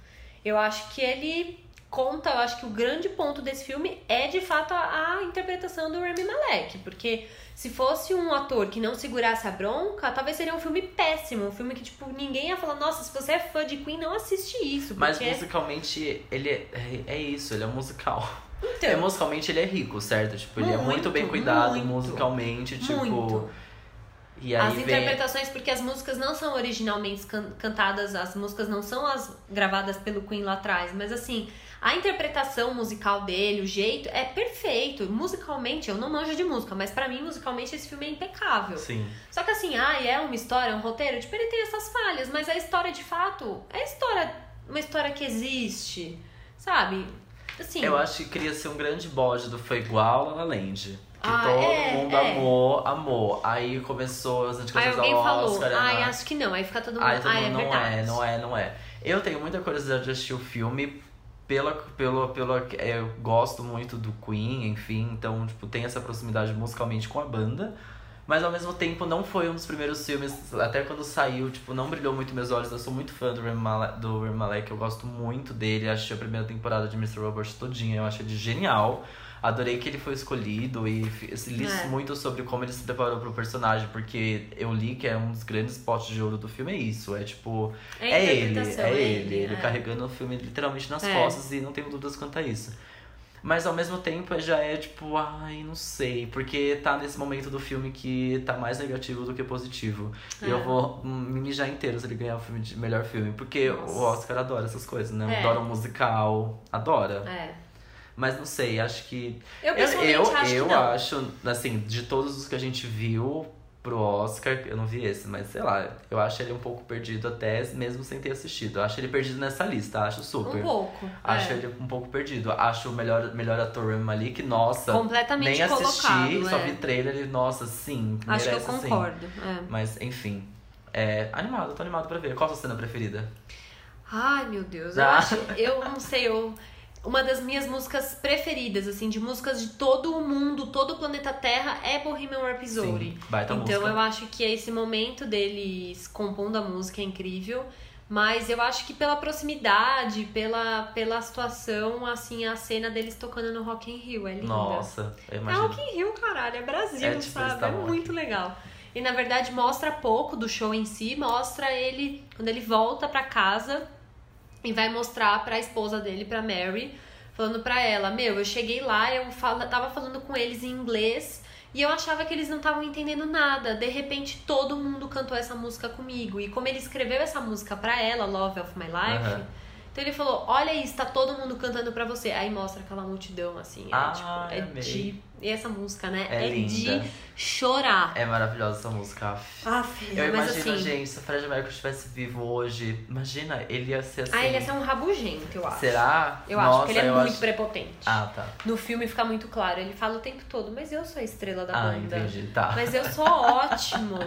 Eu acho que ele conta, eu acho que o grande ponto desse filme é de fato a, a interpretação do Rami Malek. Porque se fosse um ator que não segurasse a bronca, talvez seria um filme péssimo. Um filme que, tipo, ninguém ia falar, nossa, se você é fã de Queen, não assiste isso. Mas porque... musicalmente, ele é, é, é isso, ele é um musical. Então, É, musicalmente ele é rico, certo? Tipo, ele é muito bem cuidado muito, musicalmente, tipo. muito. E aí as vem. interpretações, porque as músicas não são originalmente can- cantadas, as músicas não são as gravadas pelo Queen lá atrás, mas assim, a interpretação musical dele, o jeito, é perfeito. Musicalmente, eu não manjo de música, mas pra mim, musicalmente, esse filme é impecável. Sim. Só que assim, ah, é uma história, é um roteiro, tipo, ele tem essas falhas, mas a história de fato é história, uma história que existe, sabe? Assim, Eu acho que queria ser um grande bode do Foi Igual La La Land. Que Ah, todo é, mundo é. amou, amou. Aí começou as alguém ao falou, Oscar. ai, na- acho que não, aí fica todo mundo, Aí todo ai, mundo, é não verdade. é, não é, não é. Eu tenho muita curiosidade de assistir o filme pela, pelo, pelo, eu gosto muito do Queen, enfim, então, tipo, tem essa proximidade musicalmente com a banda. Mas ao mesmo tempo não foi um dos primeiros filmes, até quando saiu, tipo, não brilhou muito meus olhos. Eu sou muito fã do Rami Malek, do eu gosto muito dele. Assisti a primeira temporada de Mr. Robot todinha, eu acho ele genial. Adorei que ele foi escolhido e li É. muito sobre como ele se preparou pro personagem, porque eu li que é um dos grandes potes de ouro do filme, é isso. É tipo, É é ele, é é ele. ele, é. carregando o filme literalmente nas É. costas e não tenho dúvidas quanto a isso. Mas ao mesmo tempo já é tipo, ai, não sei, porque tá nesse momento do filme que tá mais negativo do que positivo. E É. eu vou hum, me mijar inteiro se ele ganhar o filme de melhor filme, porque Nossa. o Oscar adora essas coisas, né? É. Adora um musical, adora. É. Mas não sei, acho que Eu eu, pessoalmente eu, acho eu acho, assim, de todos os que a gente viu pro Oscar, eu não vi esse, mas sei lá, eu acho ele um pouco perdido até mesmo sem ter assistido. Eu acho ele perdido nessa lista, acho super. Um pouco. Acho é. ele um pouco perdido. Acho o melhor, melhor ator Malik, nossa. Completamente nem assisti, só é. vi trailer e, nossa, sim, Acho que eu merece sim. concordo. é. Mas, enfim. É, animado, tô animado pra ver. Qual a sua cena preferida? Ai, meu Deus. Eu Ah. acho. Eu não sei, eu. Uma das minhas músicas preferidas, assim, de músicas de todo o mundo, todo o planeta Terra, é Bohemian Rhapsody. Sim, baita então música. eu acho que esse momento deles compondo a música é incrível. Mas eu acho que pela proximidade, pela, pela situação, assim, a cena deles tocando no Rock in Rio é linda. Nossa, eu É. Rock in Rio, caralho, é Brasil, É, sabe? É estavam muito legal. E na verdade mostra pouco do show em si, mostra ele quando ele volta pra casa e vai mostrar pra esposa dele, pra Mary, falando pra ela: Meu, eu cheguei lá, eu fala, tava falando com eles em inglês E eu achava que eles não estavam entendendo nada. De repente, todo mundo cantou essa música comigo. E como ele escreveu essa música pra ela, Love of My Life, Aham. então ele falou: Olha isso, tá todo mundo cantando pra você. Aí mostra aquela multidão assim. É, Ah, tipo, é de. E essa música, né? É linda. de chorar. É maravilhosa essa música. aff. Ah, filha, Eu mas imagino, assim. gente, se o Fred Mercury estivesse vivo hoje, imagina, ele ia ser assim. Ah, ele ia ser um rabugento, eu acho. Será? Eu Nossa, acho que ele é muito acho- prepotente. Ah, tá. No filme fica muito claro. Ele fala o tempo todo, mas eu sou a estrela da Ah, banda. entendi. Tá. Mas eu sou *laughs* ótimo.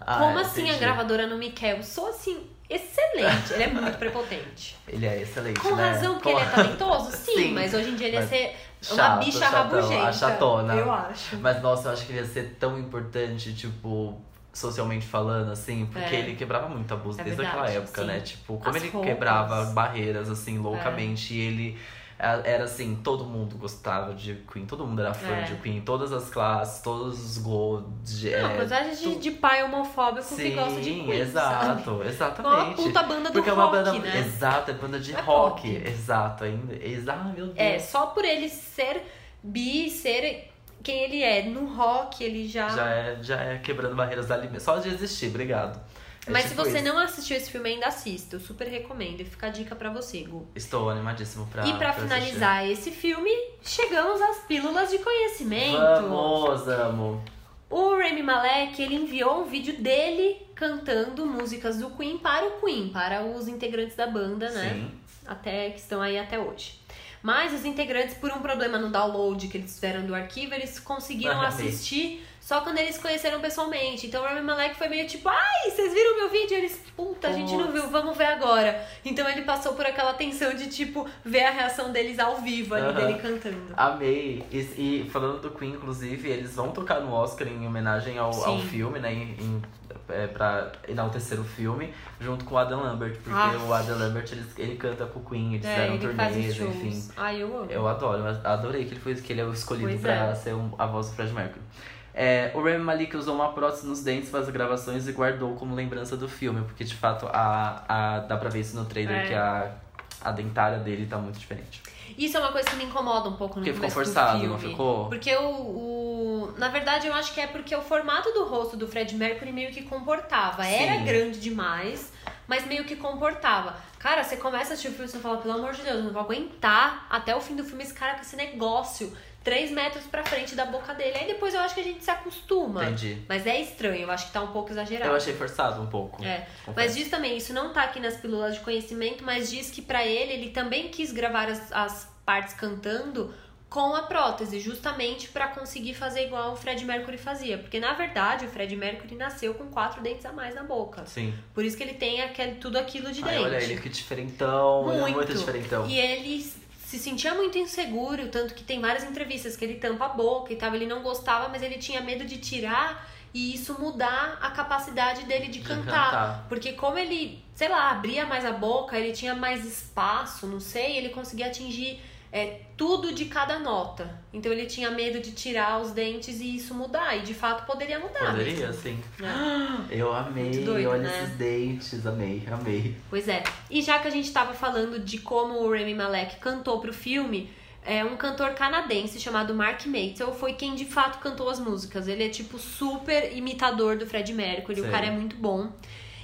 Ah, Como assim a entendi. gravadora não me quer? Eu sou assim, excelente. Ele é muito *laughs* prepotente. Ele é excelente, Com né? razão, porque Com- ele é talentoso? *laughs* Sim, Sim, mas hoje em dia ele ia mas ser uma chato, bicha chatão, rabugenta. a chatona. Eu acho. Mas nossa, eu acho que ele ia ser tão importante, tipo, socialmente falando, assim, porque É. ele quebrava muito abuso É desde verdade, aquela época, sim. né? Tipo, como As ele roupas. É. quebrava barreiras, assim, loucamente, e ele. Era assim, todo mundo gostava de Queen, todo mundo era fã É. de Queen, todas as classes, todos os gols. Não, é, coisa de, de pai homofóbico que gosta de Sim, Queen, exato, sabe? exatamente. Uma puta banda do Porque é rock, uma banda, né? Exato, é banda de É rock. pop. Exato, ainda. Exato, meu Deus. É, só por ele ser bi, ser quem ele é no rock, ele já... Já é, já é quebrando barreiras ali mesmo. Só de existir, obrigado. É Mas se tipo você isso. não assistiu esse filme ainda, assista. Eu super recomendo. E fica a dica pra você, Gu. Estou animadíssimo pra. e pra pra finalizar esse filme, chegamos às pílulas de conhecimento. assistir. Vamos, amo. O Rami Malek, ele enviou um vídeo dele cantando músicas do Queen para o Queen, para os integrantes da banda, né? Sim. Até que estão aí até hoje. Mas os integrantes, por um problema no download que eles fizeram do arquivo, eles conseguiram assistir só quando eles conheceram pessoalmente. Então o Rami Malek foi meio tipo, ai, vocês viram meu vídeo? Eles, puta, a gente não viu, vamos ver agora. Então ele passou por aquela tensão de, tipo, ver a reação deles ao vivo ali, Aham. dele cantando. Amei. E, e falando do Queen, inclusive, eles vão tocar no Oscar em homenagem ao, ao filme, né? Em, em, é, pra enaltecer o filme, junto com o Adam Lambert. Porque Ah. o Adam Lambert, ele, ele canta com o Queen, eles É, fizeram turnês, enfim. Ai, eu amo. Eu adoro, eu adorei que ele foi que ele é o escolhido Pois pra é. ser um- a voz do Fred Mercury. É, o Rami Malek usou uma prótese nos dentes para as gravações e guardou como lembrança do filme, porque de fato a, a, dá pra ver isso no trailer É. que a, a dentária dele tá muito diferente. Isso é uma coisa que me incomoda um pouco no Porque ficou forçado, do não ficou? Porque o, o... Na verdade, eu acho que é porque o formato do rosto do Fred Mercury meio que comportava. Era Sim. grande demais, mas meio que comportava. Cara, você começa a assistir o filme e você fala, pelo amor de Deus, eu não vou aguentar até o fim do filme esse cara com esse negócio. Três metros pra frente da boca dele. Aí depois eu acho que a gente se acostuma. Entendi. Mas é estranho, eu acho que tá um pouco exagerado. Eu achei forçado um pouco. É, confesso. mas diz também, isso não tá aqui nas pílulas de conhecimento, mas diz que pra ele, ele também quis gravar as, as partes cantando com a prótese, justamente pra conseguir fazer igual o Fred Mercury fazia. Porque na verdade, o Fred Mercury nasceu com quatro dentes a mais na boca. Sim. Por isso que ele tem aquele, tudo aquilo de Ai, dente. olha ele que diferentão, ele é muito diferentão. E ele se sentia muito inseguro, tanto que tem várias entrevistas que ele tampa a boca e tal, ele não gostava, mas ele tinha medo de tirar e isso mudar a capacidade dele de, De cantar. cantar. Porque como ele, sei lá, abria mais a boca, ele tinha mais espaço, não sei, ele conseguia atingir é, tudo de cada nota. Então ele tinha medo de tirar os dentes e isso mudar. E de fato poderia mudar. Poderia, mesmo. sim. É. Eu amei, doido, olha né? esses dentes, amei, amei. Pois é. E já que a gente tava falando de como o Rami Malek cantou pro filme, é um cantor canadense chamado Mark Matel foi quem de fato cantou as músicas. Ele é tipo super imitador do Fred Mercury, Sei. o cara é muito bom.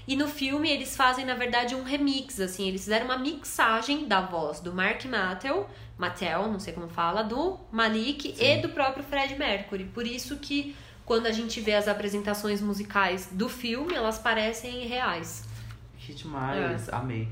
E no filme eles fazem, na verdade, um remix, assim, eles fizeram uma mixagem da voz do Mark Mattel, Mattel, não sei como fala, do Malik e do próprio Fred Mercury. Por isso que quando a gente vê as apresentações musicais do filme, elas parecem reais. Que demais, amei.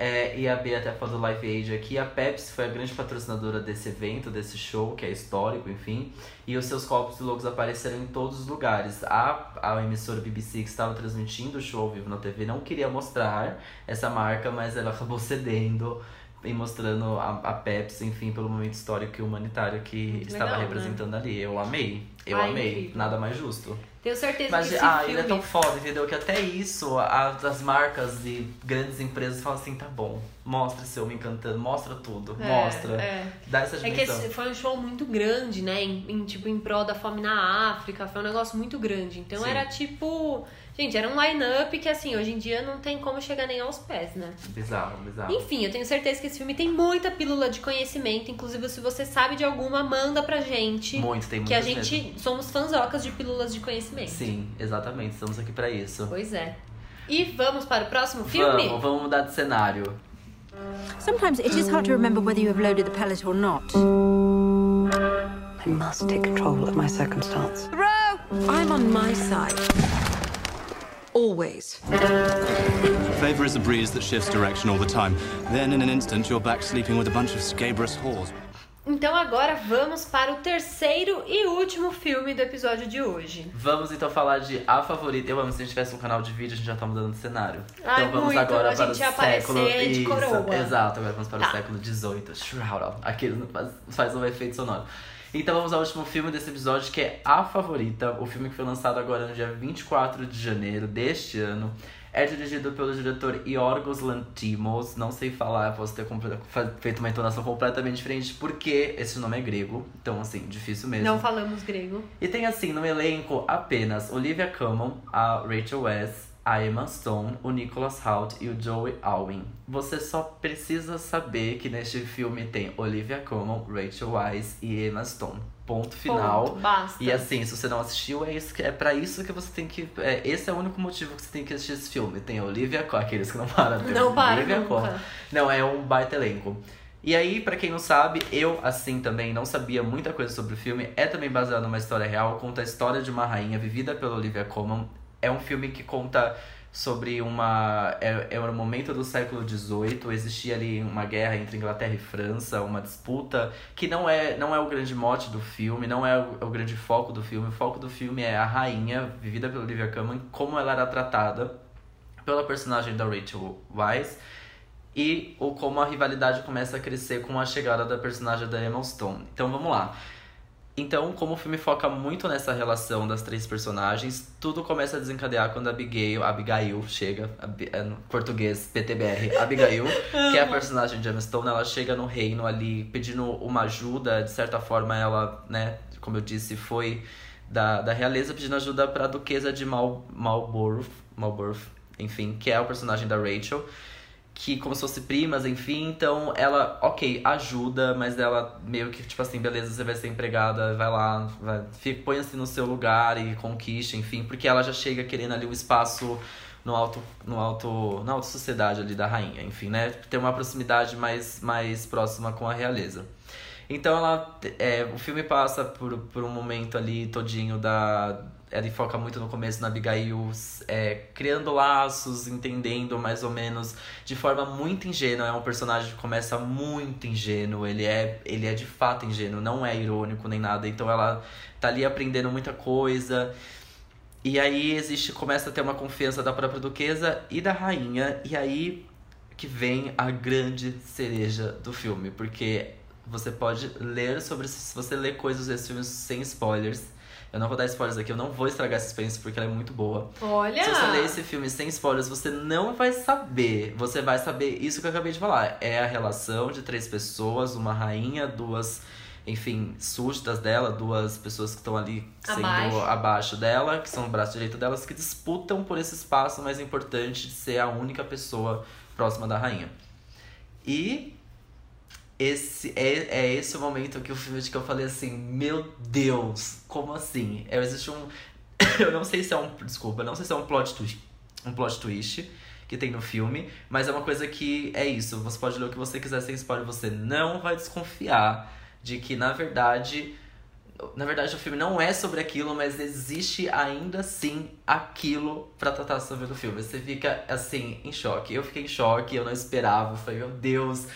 É, e a B até falou do Live Aid aqui. A Pepsi foi a grande patrocinadora desse evento, desse show, que é histórico, enfim. E os seus copos e logos apareceram em todos os lugares. A, a emissora BBC que estava transmitindo o show ao vivo na TV não queria mostrar essa marca, mas ela acabou *laughs* cedendo e mostrando a, a Pepsi, enfim, pelo momento histórico e humanitário que Muito estava legal, né? representando ali. Eu amei, eu Ai, amei. incrível. Nada mais justo. Tenho certeza Mas que esse ah, filme... ele é tão foda, entendeu? Que até isso, a- as marcas e grandes empresas falam assim, tá bom, mostra esse homem cantando, mostra tudo, É, mostra. é. Dá essa É que dimensão. esse foi um show muito grande, né? Em, em, tipo, em prol da fome na África. Foi um negócio muito grande. Então Sim. era tipo. Gente, era um line-up que, assim, hoje em dia não tem como chegar nem aos pés, né? Bizarro, bizarro. Enfim, eu tenho certeza que esse filme tem muita pílula de conhecimento. Inclusive, se você sabe de alguma, manda pra gente. Muito, tem Que a gente mesmo. somos fanzocas de pílulas de conhecimento. Sim, exatamente, estamos aqui para isso. Pois é. E vamos para o próximo filme? Vamos, vamos mudar de cenário. Sometimes it is hard to remember whether you have loaded the pellet or not. I must take control of my circumstance. I'm on my side. Always. Favor is a breeze that shifts direction all the time. Then, in an instant, you're back sleeping with a bunch of scabrous whores. Então agora vamos para o terceiro e último filme do episódio de hoje. Vamos então falar de A Favorita. Eu amo, se a gente tivesse um canal de vídeo, a gente já tá mudando de cenário. Ai, então vamos muito, agora a para gente o século... de Isso, coroa. Exato, agora vamos para Tá. o século XVIII. Shroud. Aqui faz, faz um efeito sonoro. Então vamos ao último filme desse episódio, que é A Favorita. O filme que foi lançado agora no dia 24 de janeiro deste ano. É dirigido pelo diretor Yorgos Lanthimos. Não sei falar, posso ter feito uma entonação completamente diferente, porque esse nome é grego. Então, assim, difícil mesmo. Não falamos grego. E tem assim no elenco apenas Olivia Colman, a Rachel West, a Emma Stone, o Nicholas Hoult e o Joey Alwyn. Você só precisa saber que neste filme tem Olivia Colman, Rachel Wise e Emma Stone. Ponto final. Ponto, basta. E assim, se você não assistiu, é, isso que, é pra isso que você tem que. É, esse é o único motivo que você tem que assistir esse filme. Tem a Olivia Colman, aqueles que não param. tem Não para Olivia. Não, é um baita elenco. E aí, pra quem não sabe, eu, assim também, não sabia muita coisa sobre o filme. É também baseado numa história real, conta a história de uma rainha vivida pela Olivia Colman. É um filme que conta sobre uma. É, é um momento do século XVIII, existia ali uma guerra entre Inglaterra e França, uma disputa que não é, não é o grande mote do filme, não é o, o grande foco do filme. O foco do filme é a rainha, vivida pela Olivia Colman, como ela era tratada pela personagem da Rachel Weisz e o como a rivalidade começa a crescer com a chegada da personagem da Emma Stone. Então vamos lá. Então, como o filme foca muito nessa relação das três personagens, tudo começa a desencadear quando a Abigail, Abigail chega, Abi- é, no português PTBR, Abigail, *laughs* que é a personagem de Emma Stone, ela chega no reino ali pedindo uma ajuda, de certa forma ela, né, como eu disse, foi da, da realeza pedindo ajuda para a duquesa de Mal, Marlborough, Marlborough, enfim, que é o personagem da Rachel que como se fosse primas, enfim, então ela, ok, ajuda, mas ela meio que, tipo assim, beleza, você vai ser empregada, vai lá, vai, põe-se no seu lugar e conquiste, enfim, porque ela já chega querendo ali o espaço no alto, no alto, na alta sociedade ali da rainha, enfim, né, ter uma proximidade mais, mais próxima com a realeza. Então ela, é, o filme passa por, por um momento ali todinho da ela foca muito no começo na Abigail, é, criando laços, entendendo mais ou menos de forma muito ingênua. É um personagem que começa muito ingênuo, ele é, ele é de fato ingênuo, não é irônico nem nada. Então ela tá ali aprendendo muita coisa. E aí existe, começa a ter uma confiança da própria duquesa e da rainha. E aí que vem a grande cereja do filme, porque você pode ler sobre se você ler coisas desse filme sem spoilers. Eu não vou dar spoilers aqui, eu não vou estragar essa experiência porque ela é muito boa. Olha! Se você ler esse filme sem spoilers, você não vai saber. Você vai saber isso que eu acabei de falar. É a relação de três pessoas, uma rainha, duas, enfim, súditas dela, duas pessoas que estão ali sendo Abaixo. abaixo dela, que são o braço direito delas, que disputam por esse espaço mais importante de ser a única pessoa próxima da rainha. E esse é, é esse o momento que o filme que eu falei assim, meu Deus, como assim? É, existe um. *coughs* eu não sei se é um. Desculpa, eu não sei se é um plot twist. Um plot twist que tem no filme, mas é uma coisa que é isso. Você pode ler o que você quiser sem spoiler, você não vai desconfiar de que, na verdade. Na verdade, o filme não é sobre aquilo, mas existe ainda assim aquilo pra tratar sobre o filme. Você fica assim, em choque. Eu fiquei em choque, eu não esperava. Eu falei, meu Deus,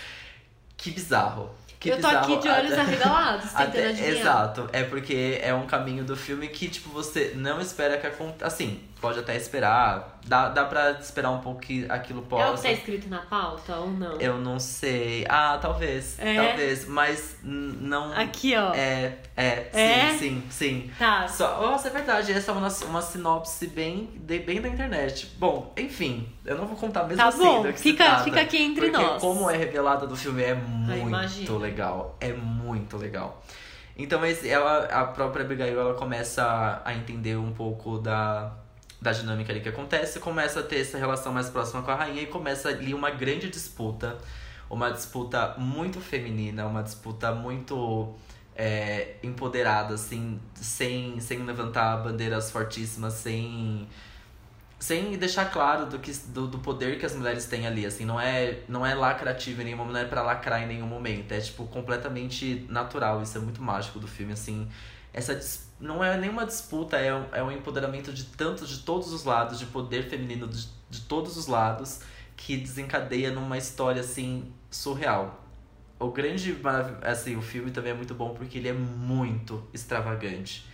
que bizarro. Que eu tô bizarro. aqui de olhos Até- arregalados, tentando até- adivinhar. Exato, é porque é um caminho do filme que, tipo, você não espera que aconteça. Assim, pode até esperar. Dá, dá pra esperar um pouco que aquilo É o possa. que tá escrito na pauta ou não? Eu não sei. Ah, talvez. É? Talvez. Mas não. Aqui, ó. É, é, É? sim, sim, sim. Tá. Só, nossa, é verdade. Essa é uma, uma sinopse bem, de- bem da internet. Bom, enfim, eu não vou contar mesmo Tá assim bom, do que se fica- trata, fica aqui entre porque nós. como é revelada do filme é muito imagino. legal. É muito legal. Então ela, a própria Abigail, ela começa a entender um pouco da, da dinâmica ali que acontece, começa a ter essa relação mais próxima com a rainha e começa ali uma grande disputa. Uma disputa muito feminina, uma disputa muito é, empoderada, assim, sem, sem levantar bandeiras fortíssimas, sem sem deixar claro do, que, do, do poder que as mulheres têm ali, assim, não é, não é lacrativo em nenhum momento, não é pra lacrar em nenhum momento, é, tipo, completamente natural, isso é muito mágico do filme, assim, essa não é nenhuma disputa, é um, é um empoderamento de tanto, de todos os lados, de poder feminino de, de todos os lados, que desencadeia numa história, assim, surreal. O grande, assim, o filme também é muito bom porque ele é muito extravagante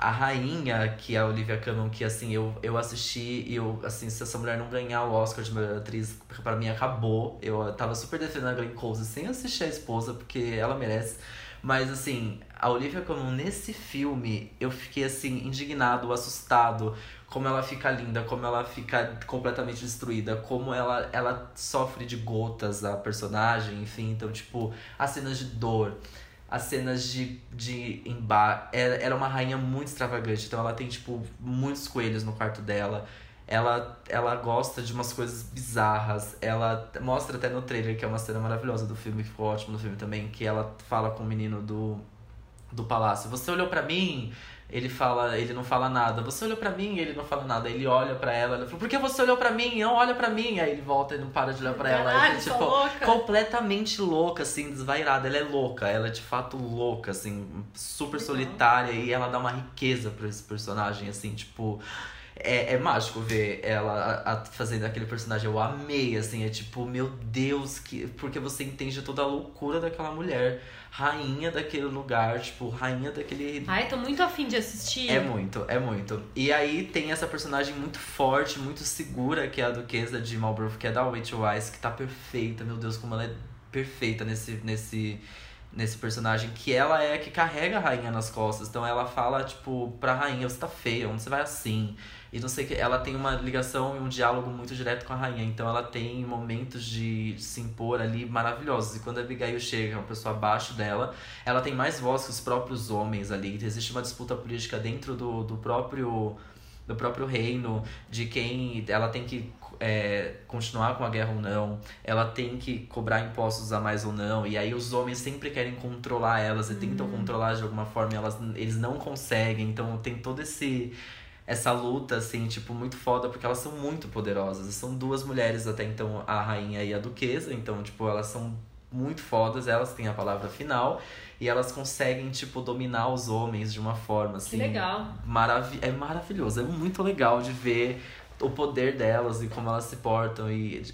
a rainha, que é a Olivia Colman, que assim, eu, eu assisti e eu, assim, se essa mulher não ganhar o Oscar de melhor atriz, pra mim acabou. Eu tava super defendendo a Glenn Close sem assistir a esposa, porque ela merece. Mas assim, a Olivia Colman nesse filme, eu fiquei assim, indignado, assustado. Como ela fica linda, como ela fica completamente destruída, como ela, ela sofre de gotas, a personagem, enfim. Então, tipo, as cenas de dor as cenas de, de embar era, era uma rainha muito extravagante. Então ela tem, tipo, muitos coelhos no quarto dela. Ela, ela gosta de umas coisas bizarras. Ela mostra até no trailer, que é uma cena maravilhosa do filme, que ficou ótimo no filme também, que ela fala com o menino do, do palácio. Você olhou pra mim? Ele fala, ele não fala nada. Você olhou pra mim? Ele não fala nada. Ele olha pra ela, ela fala: "Por que você olhou pra mim? Não olha pra mim". Aí ele volta e não para de olhar pra ela. Caralho, sou tipo, louca. completamente louca, assim, desvairada. Ela é louca, ela é de fato louca, assim, super solitária e ela dá uma riqueza pra esse personagem, assim, tipo. É, é mágico ver ela a- a- fazendo aquele personagem. Eu amei, assim, é tipo, meu Deus, que porque você entende toda a loucura daquela mulher, rainha daquele lugar, tipo, rainha daquele Ai, tô muito afim de assistir. é muito, é muito. E aí tem essa personagem muito forte, muito segura, que é a duquesa de Marlborough, que é da Rachel Weisz, que tá perfeita. Meu Deus, como ela é perfeita nesse, nesse, nesse personagem. Que ela é a que carrega a rainha nas costas. Então ela fala, tipo, pra rainha, você tá feia, onde você vai assim? E não sei o que. Ela tem uma ligação e um diálogo muito direto com a rainha. Então ela tem momentos de se impor ali maravilhosos. E quando a Abigail chega, uma pessoa abaixo dela, ela tem mais voz que os próprios homens ali. Existe uma disputa política dentro do, do próprio do próprio reino, de quem ela tem que é, continuar com a guerra ou não, ela tem que cobrar impostos a mais ou não, e aí os homens sempre querem controlar elas e tentam controlar de alguma forma, e elas, eles não conseguem, então tem todo esse essa luta, assim, tipo, muito foda, porque elas são muito poderosas. São duas mulheres até então, a rainha e a duquesa, então, tipo, elas são muito fodas, elas têm a palavra final e elas conseguem, tipo, dominar os homens de uma forma, assim. legal. Maravi é maravilhoso, é muito legal de ver o poder delas e como elas se portam e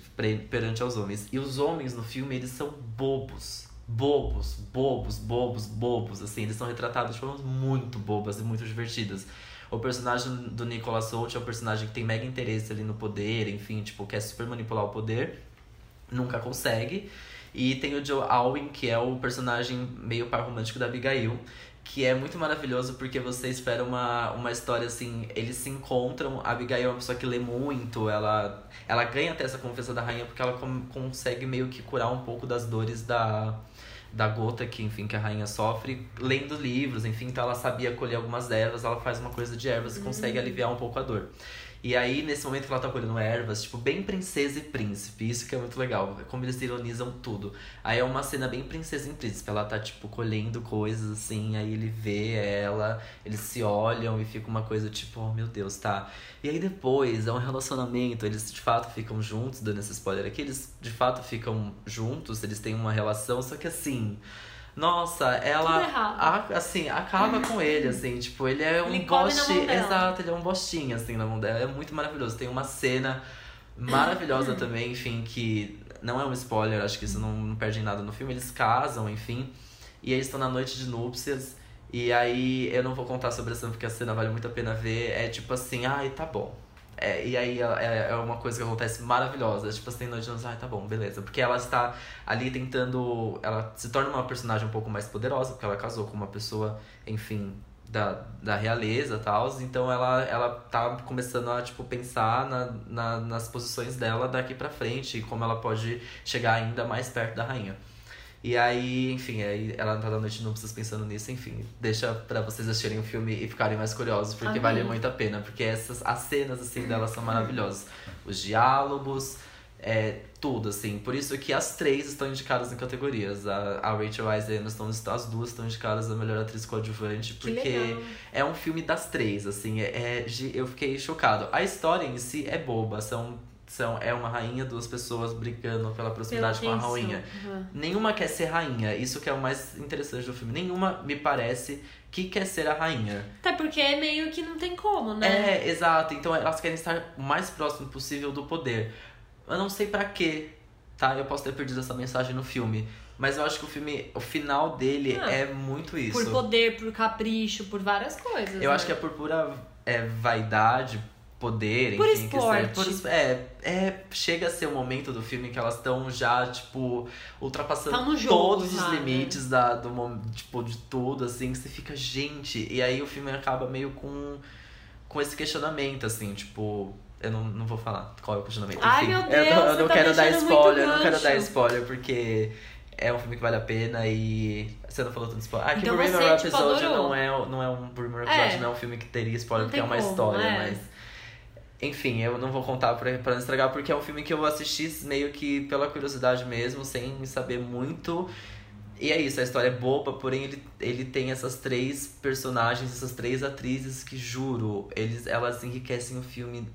perante aos homens. E os homens no filme, eles são bobos. Bobos, bobos, bobos, bobos, assim, eles são retratados de formas muito bobas e muito divertidas. O personagem do Nicolas Hoult é um personagem que tem mega interesse ali no poder, enfim, tipo, quer super manipular o poder, nunca consegue. E tem o Joe Alwyn, que é o personagem meio par romântico da Abigail, que é muito maravilhoso porque você espera uma, uma história assim, eles se encontram, a Abigail é uma pessoa que lê muito, ela, ela ganha até essa confiança da rainha porque ela com- consegue meio que curar um pouco das dores da, da gota que, enfim, que a rainha sofre, lendo livros, enfim, então ela sabia colher algumas ervas, ela faz uma coisa de ervas e consegue aliviar um pouco a dor. E aí, nesse momento que ela tá colhendo ervas, tipo, bem princesa e príncipe. Isso que é muito legal. Como eles ironizam tudo. Aí é uma cena bem princesa e príncipe. Ela tá, tipo, colhendo coisas assim. Aí ele vê ela, eles se olham e fica uma coisa tipo, oh meu Deus, tá. E aí depois é um relacionamento. Eles de fato ficam juntos, dando esse spoiler aqui. Eles de fato ficam juntos, eles têm uma relação. Só que assim. Nossa, ela a- assim, acaba com ele, assim, tipo, ele é um Ele boste, exato, ele é um bostinho assim na mão dela, é muito maravilhoso. Tem uma cena maravilhosa *coughs* também, enfim, que não é um spoiler, acho que isso não, não perde nada no filme. Eles casam, enfim, e eles estão na noite de núpcias. E aí eu não vou contar sobre a cena porque a cena vale muito a pena ver. É tipo assim, ai, tá bom. É, e aí ela- é, é uma coisa que acontece maravilhosa. Tipo assim, no Jones, ai, tá bom, beleza. Porque ela está ali tentando. Ela se torna uma personagem um pouco mais poderosa, porque ela casou com uma pessoa, enfim, da, da realeza e tal. Então ela, ela tá começando a, tipo, pensar na, na, nas posições dela daqui pra frente e como ela pode chegar ainda mais perto da rainha. E aí, enfim, aí ela tá da noite de núpcias pensando nisso, enfim, deixa pra vocês assistirem o filme e ficarem mais curiosos, porque Amém. vale muito a pena, porque essas as cenas assim delas são maravilhosas. Os diálogos, é, tudo, assim. Por isso que as três estão indicadas em categorias. A, a Rachel Weisz e a Stone, as duas estão indicadas a melhor atriz coadjuvante, Que porque é um filme das três, assim, é, é eu fiquei chocado. A história em si é boba, são, são, é uma rainha, duas pessoas brigando pela proximidade com a rainha. Uhum. Nenhuma quer ser rainha, isso que é o mais interessante do filme. Nenhuma, me parece, que quer ser a rainha. Até porque é meio que não tem como, né? É, exato. Então elas querem estar o mais próximo possível do poder. Eu não sei pra quê, tá? Eu posso ter perdido essa mensagem no filme. Mas eu acho que o filme, o final dele Ah, é muito isso. Por poder, por capricho, por várias coisas. Eu né? acho que é por pura é, vaidade, poder, Por enfim. que seja- esporte. por é, é, chega a ser o momento do filme que elas estão já, tipo, ultrapassando jogo todos já, os né? limites da, do, tipo, de tudo, assim, que você fica, gente. E aí o filme acaba meio com, com esse questionamento, assim, tipo. Eu não, não vou falar qual é o questionamento. Ai, enfim, meu eu Deus, não, eu não tá quero dar spoiler, eu não quero dar spoiler, porque é um filme que vale a pena e. Você não falou tanto spoiler. Ah, que Então Bohemian você, tipo, não é, não é um Bohemian É. Rhapsody, não é um filme que teria spoiler, Não porque é uma como, história, é. mas. Enfim, eu não vou contar pra, não estragar, porque é um filme que eu assisti meio que pela curiosidade mesmo, sem saber muito. E é isso, a história é boba, porém ele, ele tem essas três personagens, essas três atrizes que, juro, eles, elas enriquecem o filme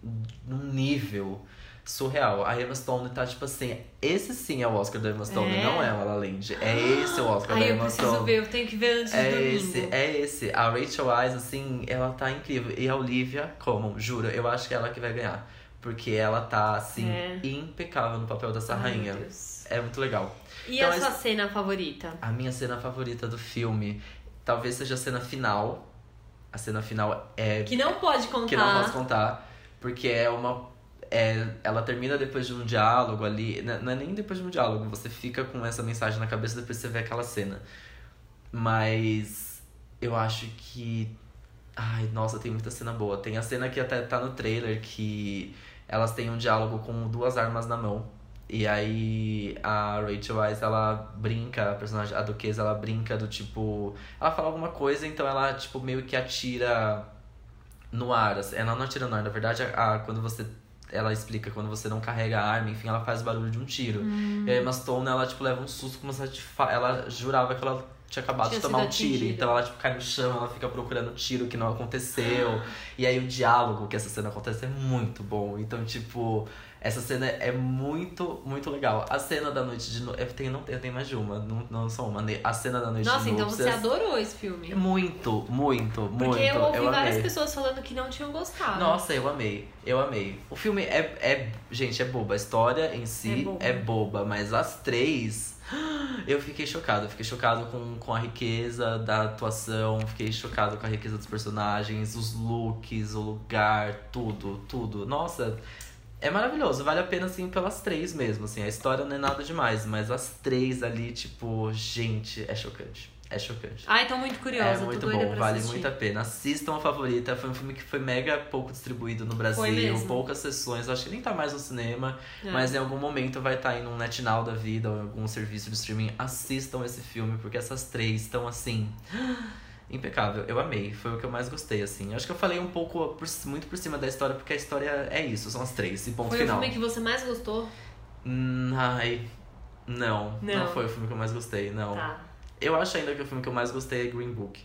num nível surreal. A Emma Stone tá tipo assim, esse sim é o Oscar da Emma Stone, É. não é o La La Land. É esse o Oscar da Ai, eu Emma preciso Stone. ver, eu tenho que ver antes do É domingo. esse, é esse. A Rachel Weisz, assim, ela tá incrível. E a Olivia, como? Juro, eu acho que é ela que vai ganhar. Porque ela tá, assim, É. impecável no papel dessa Ai, rainha. É muito legal. E Então, a sua cena favorita? A minha cena favorita do filme talvez seja a cena final. A cena final é. Que não pode contar. que não posso contar. Porque é uma. É, ela termina depois de um diálogo ali. né, Não é nem depois de um diálogo, você fica com essa mensagem na cabeça depois você vê aquela cena. Mas eu acho que. Ai, nossa, tem muita cena boa. Tem a cena que até tá no trailer que elas têm um diálogo com duas armas na mão. E aí a Rachel Weisz, ela brinca, a personagem, a duquesa, ela brinca do tipo. Ela fala alguma coisa, então ela, tipo, meio que atira no ar. assim. Ela não atira no ar, na verdade, a, a- quando você. Ela explica quando você não carrega a arma, enfim, ela faz o barulho de um tiro. Hum. E a Emma Stone, ela, tipo, leva um susto, como se ela, fa- ela jurava que ela tinha acabado Tinha de tomar um tiro. atingida. Então ela, tipo, cai no chão, ela fica procurando o tiro que não aconteceu. e aí o diálogo que essa cena acontece é muito bom. Então, tipo, essa cena é muito, muito legal. A cena da noite de noite. Eu tenho, não, eu tenho mais de uma, não, não só uma. né? A cena da noite Nossa, de então núpcias. você adorou esse filme. Muito, muito, muito. Porque eu ouvi várias amei. pessoas falando que não tinham gostado. Nossa, eu amei, eu amei. O filme é, é. Gente, é boba. A história em si É é boba. boba, mas as três. *gasps* Eu fiquei chocado. Fiquei chocado com, com a riqueza da atuação. Fiquei chocado com a riqueza dos personagens, os looks, o lugar, tudo, tudo. Nossa. É maravilhoso, vale a pena, assim, pelas três mesmo, assim. A história não é nada demais, mas as três ali, tipo, gente, é chocante. É chocante. Ai, tô muito curiosa. É muito bom, vale assistir. muito a pena. Assistam a favorita. Foi um filme que foi mega pouco distribuído no Brasil, poucas sessões. Acho que nem tá mais no cinema, É. mas em algum momento vai estar em um NetNow da vida ou em algum serviço de streaming. Assistam esse filme, porque essas três estão assim. Impecável, eu amei, foi o que eu mais gostei, assim. Acho que eu falei um pouco, por- muito por cima da história, porque a história é isso, são as três, e ponto Foi final. o filme que você mais gostou? Hum, ai, não, não, Não. foi o filme que eu mais gostei, não. Tá. Eu acho ainda que o filme que eu mais gostei é Green Book.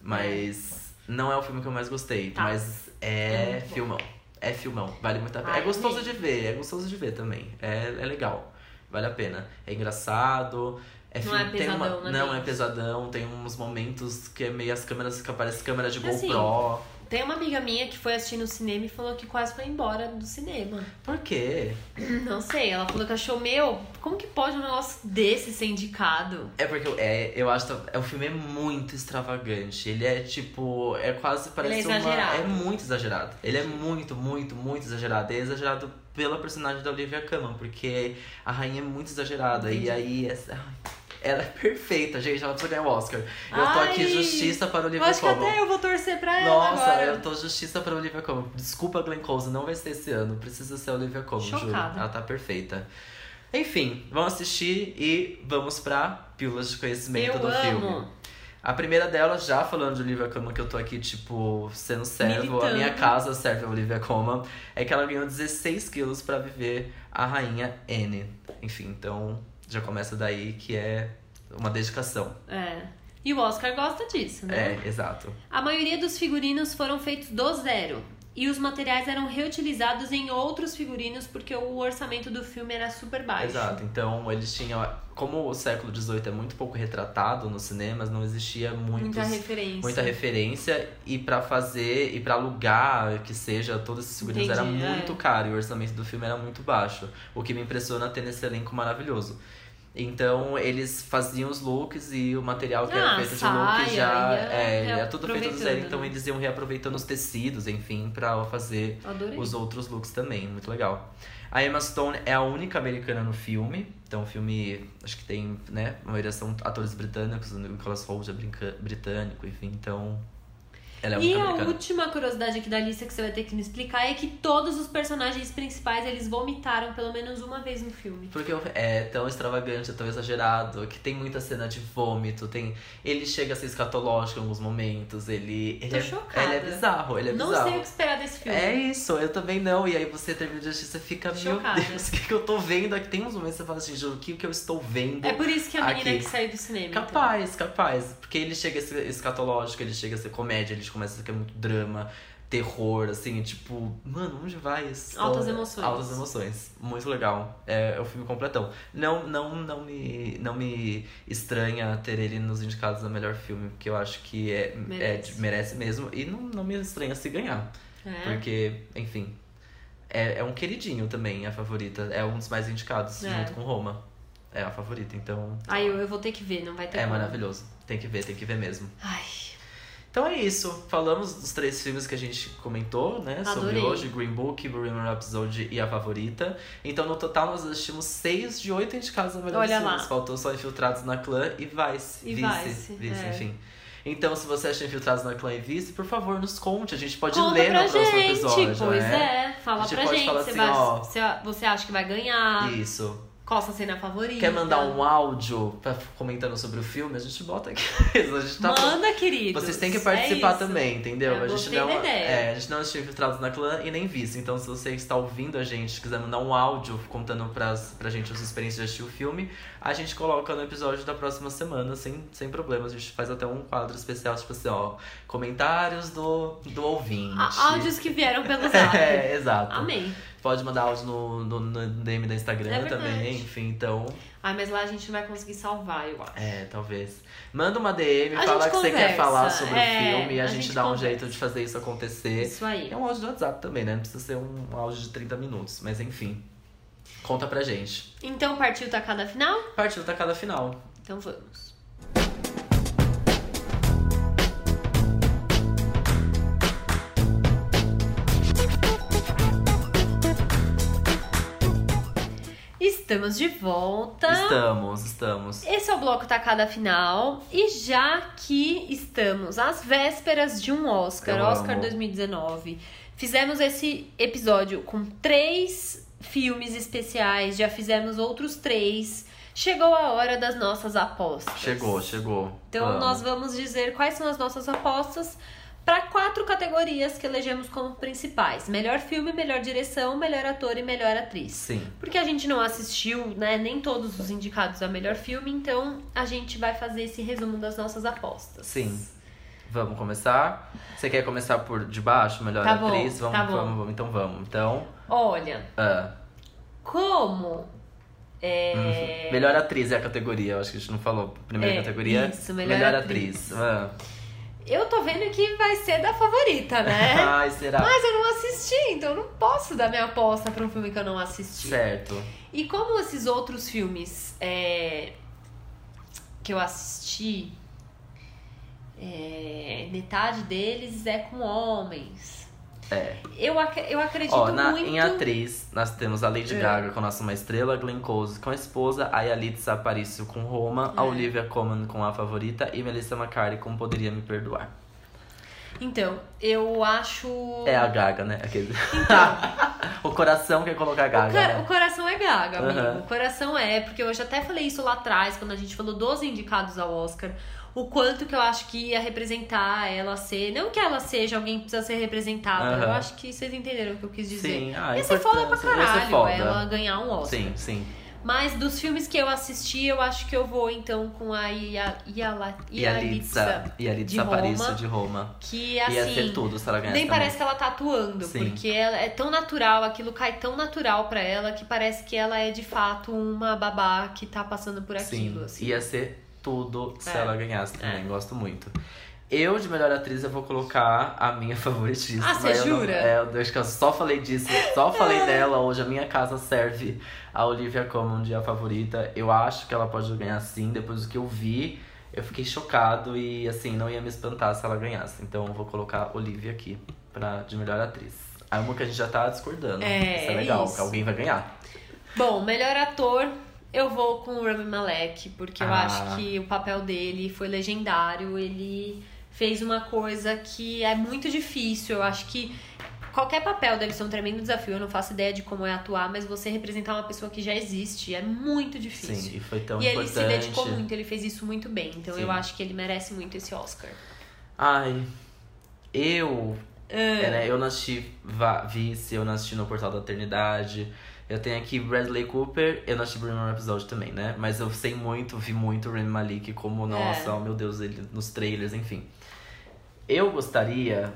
Mas não é o filme que eu mais gostei. Tá. Mas É é, filmão. É filmão. Vale muito a pena. Ai, é gostoso amei. de ver, é gostoso de ver também. É, é legal. Vale a pena. É engraçado. É Não filme, é tem uma, pesadão, né, Não é pesadão, tem uns momentos que é meio as câmeras que aparece câmera de Assim, GoPro. Tem uma amiga minha que foi assistir no cinema e falou que quase foi embora do cinema. Por quê? *clears throat* Não sei, ela falou que achou, meu, como que pode um negócio desse ser indicado? É porque é, eu acho que é, o filme é muito extravagante. Ele é tipo. É quase parece Ele é exagerado. uma. É muito exagerado. Ele é muito, muito, muito exagerado. É exagerado pela personagem da Olivia Colman, porque a rainha é muito exagerada. E aí. Essa, ai, ela é perfeita, gente. Ela precisa ganhar o Oscar. Eu tô aqui justiça para Eu Olivia acho que Colman. até eu vou torcer pra ela Nossa, agora. eu tô justiça pra Olivia Colman. Desculpa, Glenn Close, não vai ser esse ano. Precisa ser a Olivia juro. Chocada. Ela tá perfeita. Enfim, vamos assistir e vamos pra pílulas de conhecimento Eu do amo. filme. A primeira delas, já falando de Olivia Colman, que eu tô aqui, tipo, sendo servo, a minha casa serve a Olivia Colman, é que ela ganhou 16 quilos pra viver a rainha Anne. Enfim, então já começa daí que é uma dedicação. É. E o Oscar gosta disso, né? É, exato. A maioria dos figurinos foram feitos do zero. E os materiais eram reutilizados em outros figurinos porque o orçamento do filme era super baixo. Exato, então eles tinham. Como o século XVIII é muito pouco retratado nos cinemas, não existia muitos, Muita referência. muita referência e pra fazer e pra alugar que seja todos esses figurinos era Entendi, muito é. caro e o orçamento do filme era muito baixo, o que me impressiona ter nesse elenco maravilhoso. Então eles faziam os looks e o material que era Ah, feito de saia, look já ia é, é tudo feito do zero, então eles iam reaproveitando os tecidos, enfim, pra fazer Adorei. os outros looks também, muito legal. A Emma Stone é a única americana no filme, então o filme, acho que tem, né, a maioria são atores britânicos, o Nicholas Hoult é britânico, enfim, então ela é E a americana. última curiosidade aqui da lista que você vai ter que me explicar é que todos os personagens principais eles vomitaram pelo menos uma vez no filme. Porque é tão extravagante, é tão exagerado, que tem muita cena de vômito, tem... Ele chega a ser escatológico em alguns momentos, ele... ele Tô é, chocada. Ele é bizarro, ele é Não bizarro. sei o que esperar desse filme. É isso, eu também não. E aí você termina de assistir, você fica, Chocada. meu Deus, *laughs* o que, que eu tô vendo aqui? Tem uns momentos que você fala assim, Ju, o que, que eu estou vendo? É por isso que a menina aqui? que saiu do cinema. então. Capaz, capaz. Porque ele chega a ser escatológico, ele chega a ser comédia, ele começa a ser muito drama, terror, assim, tipo, mano, onde vai isso? Altas emoções. Altas emoções. Muito legal. É, é o filme completão. Não, não, não, me, não me estranha ter ele nos indicados a melhor filme, porque eu acho que é, Merece. é, merece mesmo. E não, não me estranha se ganhar. É. Porque, enfim. É, é um queridinho também, a favorita. É um dos mais indicados, É. junto com Roma. É a favorita, então. Aí eu, eu vou ter que ver, não vai ter É como. maravilhoso. Tem que ver, tem que ver mesmo. Ai, Então é isso. Falamos dos três filmes que a gente comentou, né? Sobre Adorei. hoje: Green Book, Bohemian Rhapsody e A Favorita. Então, no total, nós assistimos seis de oito indicados a melhor Olha filmes. lá. Faltou só Infiltrados na Clã e Vice. E Vice, Vice, Vice, é. enfim. Então, se você acha Infiltrados na Clã e Vice, por favor, nos conte. A gente pode Conta ler no próximo gente, episódio. pois né? é. Fala A gente pra gente. você, assim, ó. você acha que vai ganhar? Isso. Qual sua cena favorita? Quer mandar um áudio pra, comentando sobre o filme? A gente bota aqui. *laughs* A gente tá Manda, querido. Vocês têm que participar também, entendeu? É, a gente não, ideia. É, a gente não assistiu Infiltrados na Clã e nem visto. Então, se você está ouvindo a gente, quiser mandar um áudio contando pras, pra gente a sua experiência de assistir o filme, a gente coloca no episódio da próxima semana, sem, sem problemas. A gente faz até um quadro especial, tipo assim, ó, comentários do, do ouvinte. Áudios que vieram pelo *laughs* zap. é, exato. Amei. Pode mandar áudio no, no, no DM da Instagram É também, enfim, então. Ai, mas lá a gente vai conseguir salvar, eu acho. É, talvez. Manda uma DM, A fala que você quer conversa, falar sobre é, o filme e a, a gente, gente dá um conversa. jeito de fazer isso acontecer. Isso aí. É um áudio do WhatsApp também, né? Não precisa ser um áudio de 30 minutos, mas enfim. Conta pra gente. Então partiu tacada final? Partiu tacada final. Então vamos. Estamos de volta. Estamos, estamos. Esse é o bloco tacada final. E já que estamos às vésperas de um Oscar, Eu Oscar amo. 2019, fizemos esse episódio com três filmes especiais, já fizemos outros três. Chegou a hora das nossas apostas. Chegou, chegou. Então Vamos. nós vamos dizer quais são as nossas apostas para quatro categorias que elegemos como principais: melhor filme, melhor direção, melhor ator e melhor atriz. Sim. Porque a gente não assistiu, né, nem todos os indicados a melhor filme, então a gente vai fazer esse resumo das nossas apostas. Sim. Vamos começar? Você quer começar por de baixo, melhor Tá bom, atriz? Vamos, tá bom. vamos, vamos. Então vamos. Então, Olha, ah, como é, melhor atriz é a categoria. Eu acho que a gente não falou. Primeira É, categoria. isso, melhor atriz. Ah, eu tô vendo que vai ser da favorita, né? *laughs* Ai, será? Mas eu não assisti, então eu não posso dar minha aposta pra um filme que eu não assisti. Certo. E como esses outros filmes é, que eu assisti, é, metade deles é com homens. É. Eu, ac eu acredito Ó, na, muito. em atriz, nós temos a Lady É. Gaga com Nossa Uma Estrela, Glenn Close com a esposa, a Yalitza Aparicio com Roma, a É. Olivia Colman com A Favorita e Melissa McCarthy com Poderia Me Perdoar. Então, eu acho. É a Gaga, né? Aquele... *laughs* o coração quer colocar a Então. O, Gaga, o né? coração é gaga, amigo. Aham. O coração é, porque eu já até falei isso lá atrás, quando a gente falou dos indicados ao Oscar. O quanto que eu acho que ia representar ela ser. Não que ela seja alguém que precisa ser representada. Aham. Eu acho que vocês entenderam o que eu quis dizer. Sim, ah, ia ser foda pra ia caralho foda. ela ganhar um Oscar. Sim, sim. Mas dos filmes que eu assisti, eu acho que eu vou então com a Ia, Iala, a Yalitza, Yalitza a Yalitza de Aparicio Roma, de Roma. que assim. Ia ser tudo se ela ganhasse Nem também. parece que ela tá atuando, Sim. porque ela é tão natural, aquilo cai tão natural pra ela que parece que ela é de fato uma babá que tá passando por aquilo. Sim, assim. ia ser tudo se É. ela ganhasse também. É. Gosto muito. Eu, de melhor atriz, eu vou colocar a minha *laughs* favoritíssima. Ah, você Eu não- jura? é, eu acho que eu só falei disso, só *laughs* falei dela. Hoje a minha casa serve a Olivia Colman de a favorita. Eu acho que ela pode ganhar sim. Depois do que eu vi, eu fiquei chocado e, assim, não ia me espantar se ela ganhasse. Então eu vou colocar a Olivia aqui pra, de melhor atriz. Aí uma que a gente já tá discordando. É, isso é legal, isso. que alguém vai ganhar. Bom, melhor ator, eu vou com o Rami Malek, porque eu Ah. acho que o papel dele foi legendário. Ele fez uma coisa que é muito difícil. Eu acho que qualquer papel deve ser um tremendo desafio. Eu não faço ideia de como é atuar, mas você representar uma pessoa que já existe é muito difícil. Sim, e foi tão e ele importante. se dedicou muito, ele fez isso muito bem. Então Sim. eu acho que ele merece muito esse Oscar. Ai, eu. Ah. É, né, eu não assisti Vice, eu não assisti no Portal da Eternidade. Eu tenho aqui Bradley Cooper, eu não assisti o primeiro episódio também, né? Mas eu sei muito, vi muito o Rami Malik como, nossa, É. oh meu Deus, ele nos trailers, enfim. Eu gostaria.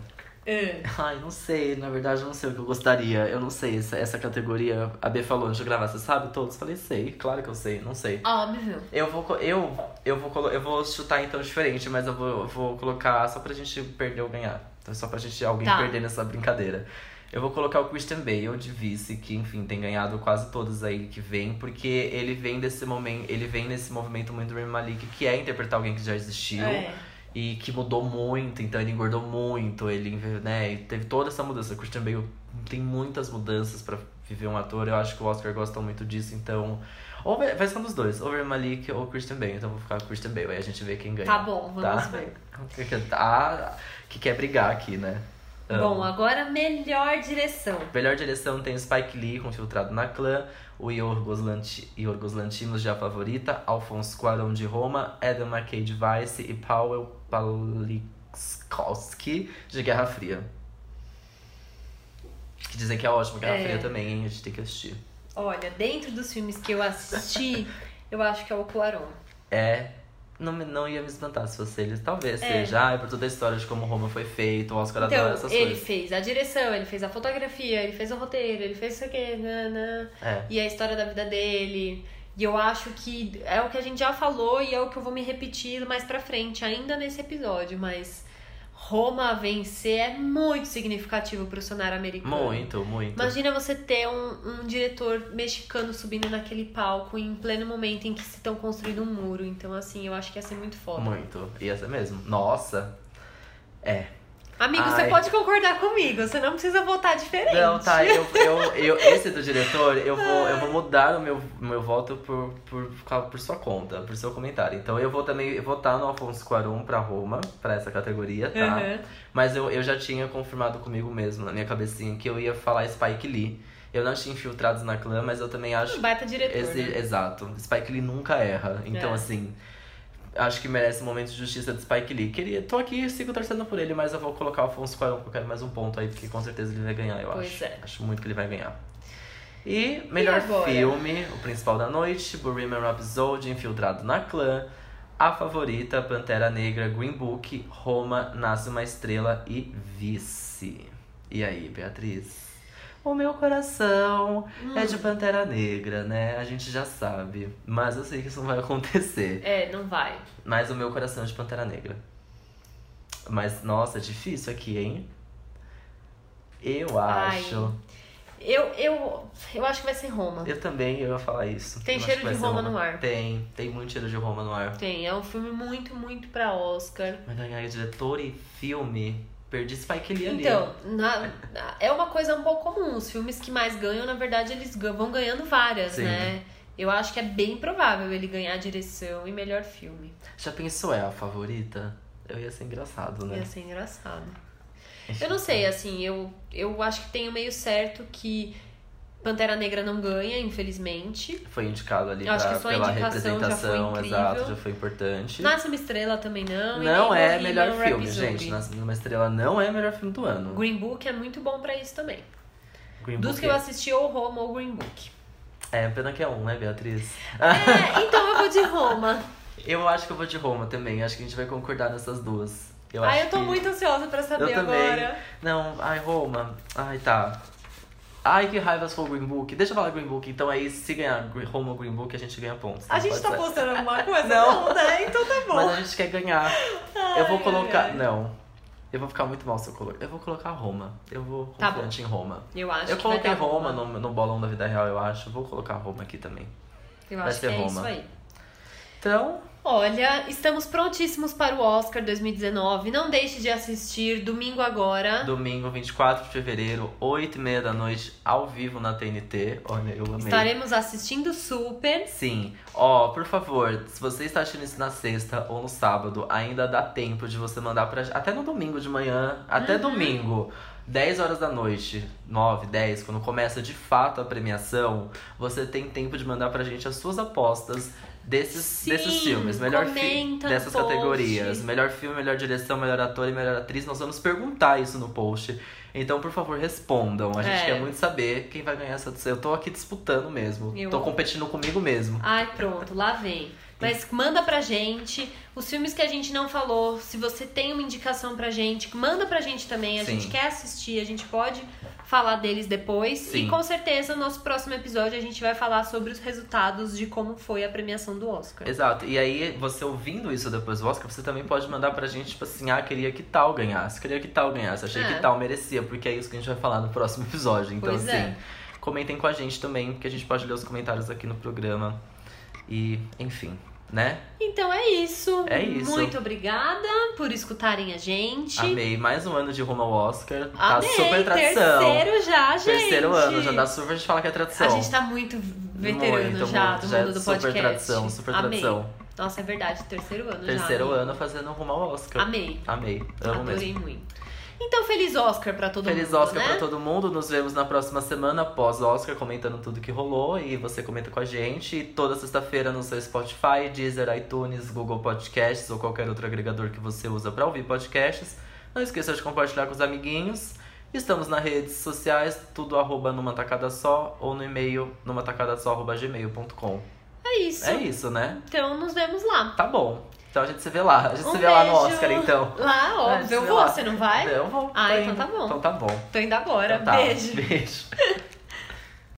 *laughs* Ai, não sei, na verdade eu não sei o que eu gostaria. Eu não sei, essa, essa categoria. A B falou antes de gravar, você sabe todos? Falei, sei, claro que eu sei, não sei. Óbvio. Eu vou, eu, eu, vou, eu vou chutar então diferente, mas eu vou, eu vou colocar só pra gente perder ou ganhar. Então, só pra gente alguém Tá. perder nessa brincadeira. Eu vou colocar o Christian Bale de vice, que enfim tem ganhado quase todos aí que vem, porque ele vem desse momento, ele vem nesse movimento muito do Rami Malik, que é interpretar alguém que já existiu É. e que mudou muito, então ele engordou muito, ele né, teve toda essa mudança. O Christian Bale tem muitas mudanças pra viver um ator, eu acho que o Oscar gosta muito disso, então. Ou vai, ser um dos dois, ou Rami Malik ou Christian Bale, então vou ficar com o Christian Bale, aí a gente vê quem ganha. Tá bom, vamos tá? ver. *laughs* Tá, que quer brigar aqui, né? Amo. Bom, agora melhor direção. Melhor direção tem o Spike Lee com Filtrado na Clã, o Yorgos, Lanti, Yorgos Lantimos de A Favorita, Alfonso Cuarón de Roma, Adam McKay de Vice e Paweł Pawlikowski de Guerra Fria. Que dizem que é ótimo, Guerra É. Fria também, hein? A gente tem que assistir. Olha, dentro dos filmes que eu assisti, *laughs* eu acho que é o Cuarón. É. Não, não ia me espantar se fosse eles. Talvez É. seja. Ai, por toda a história de como Roma foi feito, o Oscar adora Então, essas ele coisas. fez a direção, ele fez a fotografia, ele fez o roteiro, ele fez isso aqui, nanã, É. e a história da vida dele. E eu acho que é o que a gente já falou e é o que eu vou me repetir mais pra frente, ainda nesse episódio, mas Roma vencer é muito significativo pro cenário americano. Muito, muito. Imagina você ter um, um diretor mexicano subindo naquele palco em pleno momento em que se estão construindo um muro. Então, assim, eu acho que ia ser muito foda. Muito. Ia ser mesmo. Nossa. É. Amigo, você Ai. pode concordar comigo, você não precisa votar diferente. Não, tá, eu, eu, eu, esse do diretor, eu vou, eu vou mudar o meu, meu voto por, por, por sua conta, por seu comentário. Então eu vou também votar no Alfonso Cuarón pra Roma, pra essa categoria, tá? Uhum. Mas eu, eu já tinha confirmado comigo mesmo, na minha cabecinha, que eu ia falar Spike Lee. Eu não tinha infiltrados na clã, mas eu também acho. Um baita diretor, Esse- né? Exato. Spike Lee nunca erra. Então, É. assim. Acho que merece um momento de justiça de Spike Lee. Queria, tô aqui, sigo torcendo por ele, mas eu vou colocar o Afonso Cuarón, porque eu quero mais um ponto aí, porque com certeza ele vai ganhar, eu Pois acho. é. Acho muito que ele vai ganhar. E melhor agora? filme, o principal da noite, Bohemian Rhapsody, Infiltrado na Clã, A Favorita, Pantera Negra, Green Book, Roma, Nasce uma Estrela e Vice. E aí, Beatriz? O meu coração é Hum. de Pantera Negra, né? A gente já sabe. Mas eu sei que isso não vai *laughs* acontecer. É, não vai. Mas o meu coração é de Pantera Negra. Mas, nossa, é difícil aqui, hein? Eu Ai. acho. Eu, eu, eu acho que vai ser Roma. Eu também eu ia falar isso. Tem Eu cheiro de ser Roma no ar. Tem, tem muito cheiro de Roma no ar. Tem, é um filme muito, muito pra Oscar. Vai ganhar diretor e filme. Perdi Spike Lee ali. Então, na- na- é uma coisa um pouco comum. Os filmes que mais ganham, na verdade, eles vão ganhando várias, Sim. né? Eu acho que é bem provável ele ganhar direção e melhor filme. Já pensou, é a favorita? Eu ia ser engraçado, né? Ia ser engraçado. Eu não sei, assim, eu, eu acho que tenho meio certo que Pantera Negra não ganha, infelizmente. Foi indicado ali Eu pra- pela já representação, incrível. exato, já foi importante. Nasce uma estrela também não. Não é Bohemian melhor filme, Rhapsody. gente. Nasce uma estrela não é melhor filme do ano. Green Book é muito bom pra isso também. Green Dos Book que eu é- assisti, ou Roma ou Green Book. É, pena que é um, né, Beatriz? É, então eu vou de Roma. *laughs* Eu acho que eu vou de Roma também. Acho que a gente vai concordar nessas duas. Eu Ai, acho eu tô que- muito ansiosa pra saber Eu também. agora. Não, ai, Roma. Ai, tá. Ai, que raiva se for Green Book. Deixa eu falar Green Book. Então aí, se ganhar Roma ou Green Book, a gente ganha pontos. A gente tá ser. postando alguma coisa? Não. Não, né? Então tá bom. Mas a gente quer ganhar. eu vou Ai, colocar. ai, ai. Não. Eu vou ficar muito mal se eu colocar. Eu vou colocar Roma. Eu vou Tá confiante em Roma. Eu acho eu que coloquei Roma no, no bolão da vida real, eu acho. Vou colocar Roma aqui também. Eu vai acho que ser é Roma. isso aí. Então, Olha, estamos prontíssimos para o Oscar 2019. Não deixe de assistir domingo agora. domingo 24 de fevereiro, 8 e meia da noite, ao vivo na TNT. Olha, eu amei. Estaremos assistindo super. Sim. Ó, por favor, se você está assistindo isso na sexta ou no sábado, ainda dá tempo de você mandar pra Até no domingo de manhã, até Uhum. domingo. 10 horas da noite, 9, 10, quando começa de fato a premiação, você tem tempo de mandar pra gente as suas apostas desses, Sim, desses filmes. Melhor fi comenta no dessas post. categorias. Melhor filme, melhor direção, melhor ator e melhor atriz. Nós vamos perguntar isso no post. Então, por favor, respondam. A gente É. quer muito saber quem vai ganhar essa. Eu tô aqui disputando mesmo. Eu- Tô competindo comigo mesmo. Ai, pronto, lá vem. Mas manda pra gente os filmes que a gente não falou. Se você tem uma indicação pra gente, manda pra gente também. A Sim. gente quer assistir, a gente pode falar deles depois. Sim. E com certeza, no nosso próximo episódio, a gente vai falar sobre os resultados de como foi a premiação do Oscar. Exato. E aí, você ouvindo isso depois do Oscar, você também pode mandar pra gente, tipo assim, ah, queria que tal ganhasse, queria que tal ganhasse, achei É. que tal merecia, porque é isso que a gente vai falar no próximo episódio. Então, Pois assim, é. comentem com a gente também, que a gente pode ler os comentários aqui no programa. E, enfim, né? Então é isso. É isso. Muito obrigada por escutarem a gente. Amei. Mais um ano de rumo ao Oscar. Tá Amei. super tradição. Terceiro já, gente. Terceiro ano, já dá super a gente falar que é tradição. A gente tá muito veterano Muito, já muito. do Já é mundo do super podcast. tradição, super Amei. tradição. Nossa, é verdade, terceiro ano já. Terceiro ano fazendo rumo ao Oscar. Amei. Amei. Amo Adorei mesmo. muito. Então, feliz Oscar pra todo Feliz mundo. Oscar né? pra todo mundo. Nos vemos na próxima semana após Oscar, comentando tudo que rolou. E você comenta com a gente. E toda sexta-feira no seu Spotify, Deezer, iTunes, Google Podcasts ou qualquer outro agregador que você usa pra ouvir podcasts. Não esqueça de compartilhar com os amiguinhos. Estamos nas redes sociais, tudo arroba numa tacada só ou no e-mail numa tacada só arroba gmail.com. É isso. É isso, né? Então, nos vemos lá. Tá bom. Então a gente se vê lá. A gente Um se vê lá no beijo. Oscar, então. Lá, óbvio. Eu vou, lá. você não vai? Eu vou. Ah, então tá bom. Então tá bom. Tô indo agora. Então tá. Beijo. Beijo. *laughs*